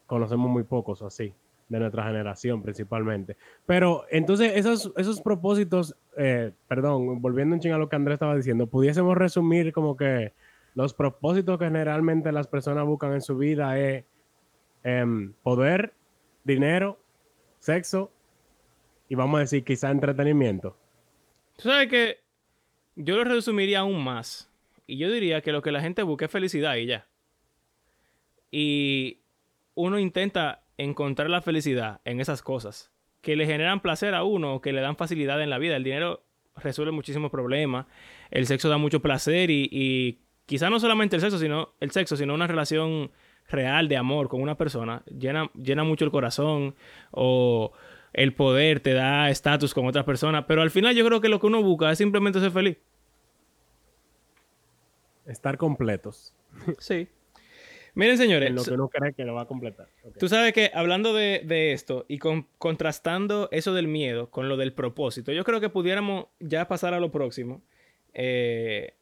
conocemos muy pocos así, de nuestra generación principalmente. Pero entonces esos, esos propósitos, eh, perdón, volviendo un ching a lo que Andrés estaba diciendo, pudiésemos resumir como que los propósitos que generalmente las personas buscan en su vida es eh, poder, dinero, sexo y vamos a decir quizá entretenimiento. Tú sabes que yo lo resumiría aún más y yo diría que lo que la gente busca es felicidad y ya. Y uno intenta encontrar la felicidad en esas cosas que le generan placer a uno, que le dan facilidad en la vida. El dinero resuelve muchísimos problemas, el sexo da mucho placer y quizá no solamente el sexo, sino el sexo, sino una relación real de amor con una persona, llena, llena mucho el corazón o el poder te da estatus con otras personas, pero al final yo creo que lo que uno busca es simplemente ser feliz. Estar completos. Sí. Miren, señores. En lo que uno cree que lo va a completar. Okay. Tú sabes que hablando de, de esto y con, contrastando eso del miedo con lo del propósito, yo creo que pudiéramos ya pasar a lo próximo. Eh,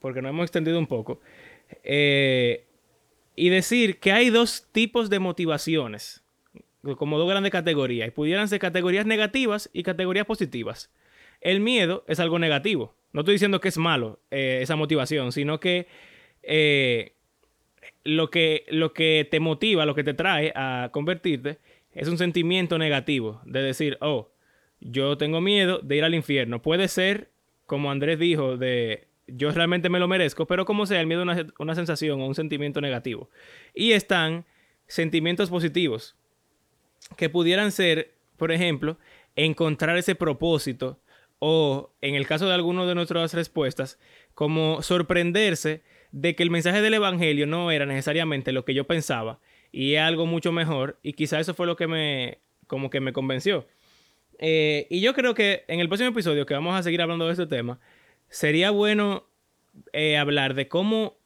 porque nos hemos extendido un poco, eh, y decir que hay dos tipos de motivaciones, como dos grandes categorías, y pudieran ser categorías negativas y categorías positivas. El miedo es algo negativo. No estoy diciendo que es malo eh, esa motivación, sino que, eh, lo que lo que te motiva, lo que te trae a convertirte, es un sentimiento negativo de decir, oh, yo tengo miedo de ir al infierno. Puede ser, como Andrés dijo, de yo realmente me lo merezco, pero como sea, el miedo es una, una, sensación o un sentimiento negativo. Y están sentimientos positivos, que pudieran ser, por ejemplo, encontrar ese propósito o, en el caso de algunas de nuestras respuestas, como sorprenderse de que el mensaje del Evangelio no era necesariamente lo que yo pensaba y algo mucho mejor. Y quizá eso fue lo que me, como que me convenció. Eh, y yo creo que en el próximo episodio, que vamos a seguir hablando de este tema, sería bueno eh, hablar de cómo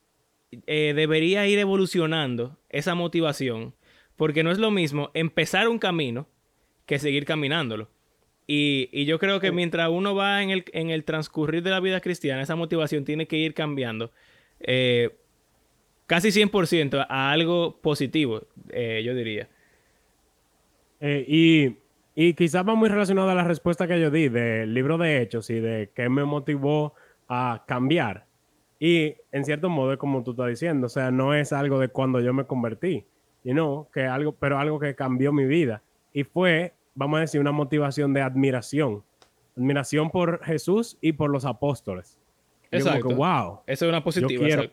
eh, debería ir evolucionando esa motivación, porque no es lo mismo empezar un camino que seguir caminándolo. Y, yo creo que mientras uno va en el, en el, transcurrir de la vida cristiana, esa motivación tiene que ir cambiando eh, casi 100% a algo positivo, yo diría. y, y quizás va muy relacionado a la respuesta que yo di del libro de Hechos y de qué me motivó a cambiar. Y en cierto modo es como tú estás diciendo, o sea, no es algo de cuando yo me convertí, y no, que algo, pero algo que cambió mi vida. Y fue, vamos a decir, una motivación de admiración. Admiración por Jesús y por los apóstoles. Exacto. wow. Eso es una positiva.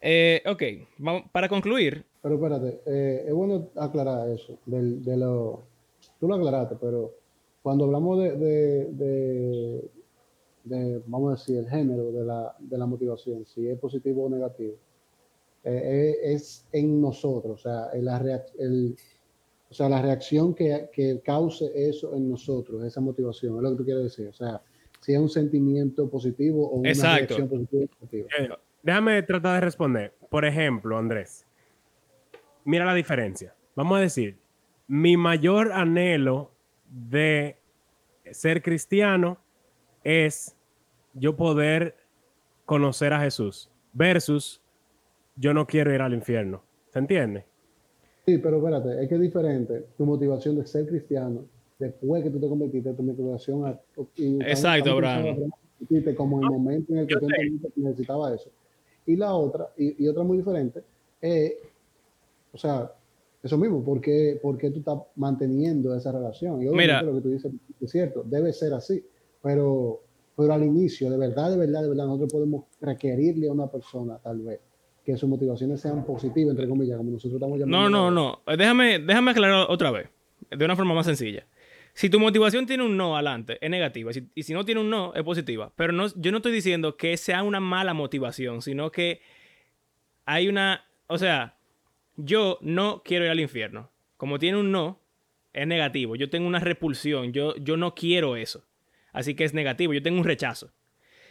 Eh, ok, vamos, para concluir. Pero espérate, eh, es bueno aclarar eso. de lo, tú lo aclaraste, pero cuando hablamos de de, vamos a decir, el género de la, de la motivación, si es positivo o negativo, eh, eh, es en nosotros, o sea, la, el, o sea, la reacción que, que, cause eso en nosotros, esa motivación, es lo que tú quieres decir, o sea, si es un sentimiento positivo o una reacción positiva negativa. Eh, déjame tratar de responder. Por ejemplo, Andrés, mira la diferencia. Vamos a decir, mi mayor anhelo de ser cristiano es yo poder conocer a Jesús versus yo no quiero ir al infierno. ¿Se entiende? Sí, pero espérate, es que es diferente tu motivación de ser cristiano después que tú te convertiste, tu motivación a... Exacto, Abraham. Como en el momento en el que tú necesitabas eso. Y la otra, y, otra muy diferente, es, o sea, eso mismo, porque, porque tú estás manteniendo esa relación. Y Mira, lo que tú dices es cierto, debe ser así. Pero, pero al inicio, de verdad, de verdad, de verdad, nosotros podemos requerirle a una persona, tal vez, que sus motivaciones sean positivas, entre comillas, como nosotros estamos llamando. No, no, no. Déjame, déjame aclarar otra vez, de una forma más sencilla. Si tu motivación tiene un no adelante, es negativa. y si no tiene un no, es positiva. Pero no, yo no estoy diciendo que sea una mala motivación, sino que hay una. O sea, yo no quiero ir al infierno. Como tiene un no, es negativo. Yo tengo una repulsión. Yo, yo no quiero eso así que es negativo. Yo tengo un rechazo.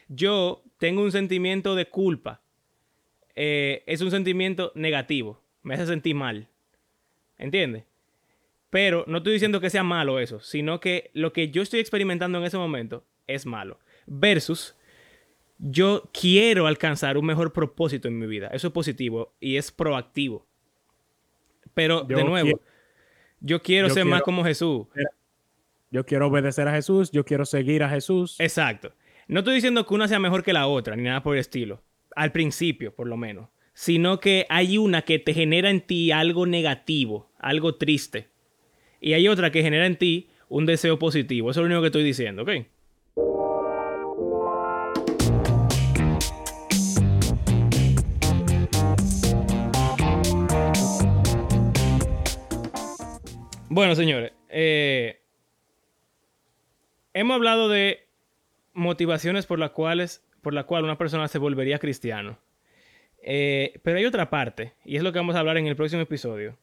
Yo tengo un sentimiento de culpa. Eh, es un sentimiento negativo. Me hace sentir mal. ¿Entiendes? Pero no estoy diciendo que sea malo eso, sino que lo que yo estoy experimentando en ese momento es malo. Versus, yo quiero alcanzar un mejor propósito en mi vida. Eso es positivo y es proactivo. Pero, de nuevo, yo quiero ser más como Jesús. Yo quiero obedecer a Jesús, yo quiero seguir a Jesús. Exacto. No estoy diciendo que una sea mejor que la otra, ni nada por el estilo. Al principio, por lo menos. Sino que hay una que te genera en ti algo negativo, algo triste. Y hay otra que genera en ti un deseo positivo. Eso es lo único que estoy diciendo, ¿ok? Bueno, señores, eh, Hemos hablado de motivaciones por las cuales por la cual una persona se volvería cristiano. Eh, pero hay otra parte, y es lo que vamos a hablar en el próximo episodio.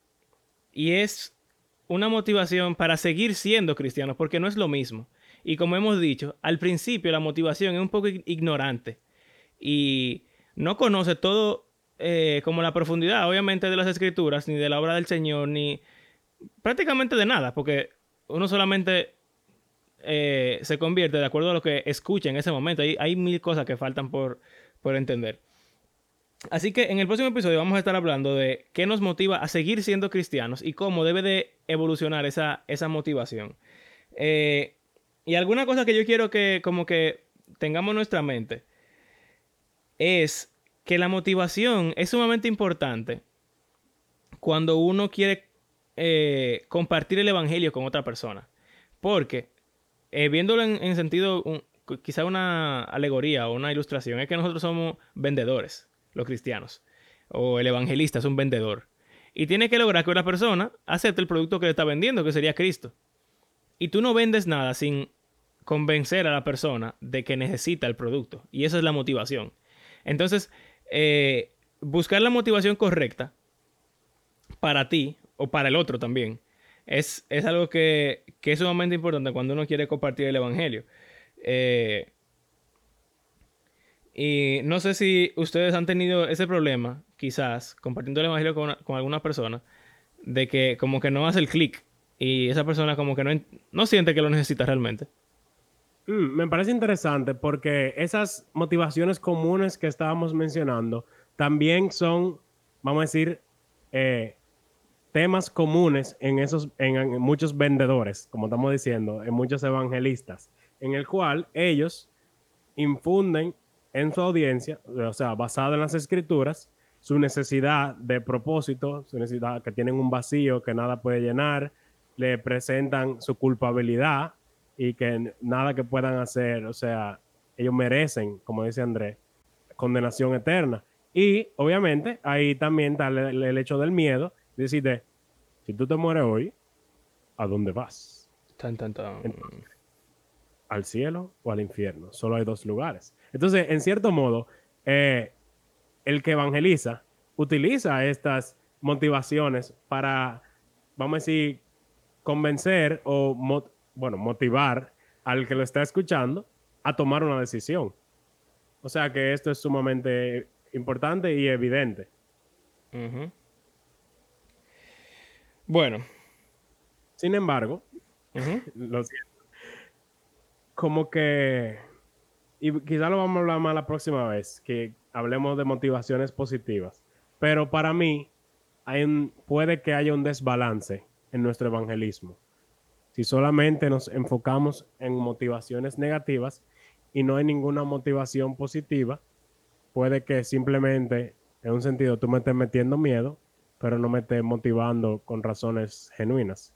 Y es una motivación para seguir siendo cristiano, porque no es lo mismo. Y como hemos dicho, al principio la motivación es un poco ignorante y no conoce todo eh, como la profundidad, obviamente, de las escrituras, ni de la obra del Señor, ni prácticamente de nada, porque uno solamente eh, se convierte de acuerdo a lo que escucha en ese momento. Hay, hay mil cosas que faltan por, por entender. Así que en el próximo episodio vamos a estar hablando de qué nos motiva a seguir siendo cristianos y cómo debe de evolucionar esa, esa motivación. Eh, y alguna cosa que yo quiero que como que tengamos en nuestra mente es que la motivación es sumamente importante cuando uno quiere eh, compartir el evangelio con otra persona. Porque eh, viéndolo en, sentido, quizá una alegoría o una ilustración, es que nosotros somos vendedores, los cristianos, o el evangelista es un vendedor. Y tiene que lograr que una persona acepte el producto que le está vendiendo, que sería Cristo. Y tú no vendes nada sin convencer a la persona de que necesita el producto. Y esa es la motivación. Entonces, eh, buscar la motivación correcta para ti o para el otro también. Es, es algo que, que es sumamente importante cuando uno quiere compartir el Evangelio. Eh, y no sé si ustedes han tenido ese problema, quizás, compartiendo el Evangelio con, con alguna persona, de que como que no hace el clic y esa persona como que no, no siente que lo necesita realmente. Mm, me parece interesante porque esas motivaciones comunes que estábamos mencionando también son, vamos a decir, eh, temas comunes en esos, en, muchos vendedores, como estamos diciendo, en muchos evangelistas, en el cual ellos infunden en su audiencia, o sea, basado en las escrituras, su necesidad de propósito, su necesidad que tienen un vacío que nada puede llenar, le presentan su culpabilidad y que nada que puedan hacer, o sea, ellos merecen, como dice Andrés, condenación eterna. Y obviamente ahí también está el, hecho del miedo, decirte, si tú te mueres hoy, ¿a dónde vas? Tan, tan, tan. ¿Al cielo o al infierno? Solo hay dos lugares. Entonces, en cierto modo, eh, el que evangeliza utiliza estas motivaciones para, vamos a decir, convencer o, bueno, motivar al que lo está escuchando a tomar una decisión. O sea que esto es sumamente importante y evidente. Bueno. Sin embargo, lo siento. Como que, y quizá lo vamos a hablar más la próxima vez, que hablemos de motivaciones positivas. Pero para mí, hay puede que haya un desbalance en nuestro evangelismo. Si solamente nos enfocamos en motivaciones negativas y no hay ninguna motivación positiva, puede que simplemente, en un sentido, tú me estés metiendo miedo, pero no me estés motivando con razones genuinas.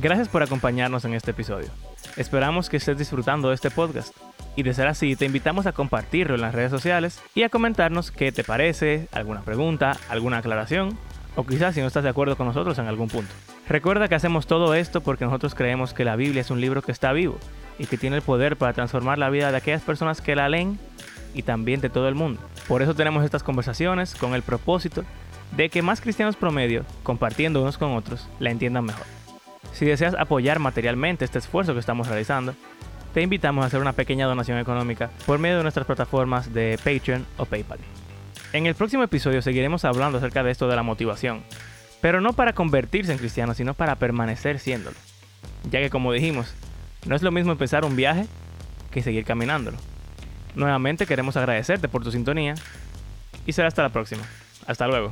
Gracias por acompañarnos en este episodio. Esperamos que estés disfrutando de este podcast. Y de ser así, te invitamos a compartirlo en las redes sociales y a comentarnos qué te parece, alguna pregunta, alguna aclaración, o quizás si no estás de acuerdo con nosotros en algún punto. Recuerda que hacemos todo esto porque nosotros creemos que la Biblia es un libro que está vivo y que tiene el poder para transformar la vida de aquellas personas que la leen y también de todo el mundo. Por eso tenemos estas conversaciones con el propósito de que más cristianos promedio, compartiendo unos con otros, la entiendan mejor. Si deseas apoyar materialmente este esfuerzo que estamos realizando, te invitamos a hacer una pequeña donación económica por medio de nuestras plataformas de Patreon o PayPal. En el próximo episodio seguiremos hablando acerca de esto de la motivación, pero no para convertirse en cristiano, sino para permanecer siéndolo. Ya que como dijimos, no es lo mismo empezar un viaje que seguir caminándolo. Nuevamente queremos agradecerte por tu sintonía y será hasta la próxima. Hasta luego.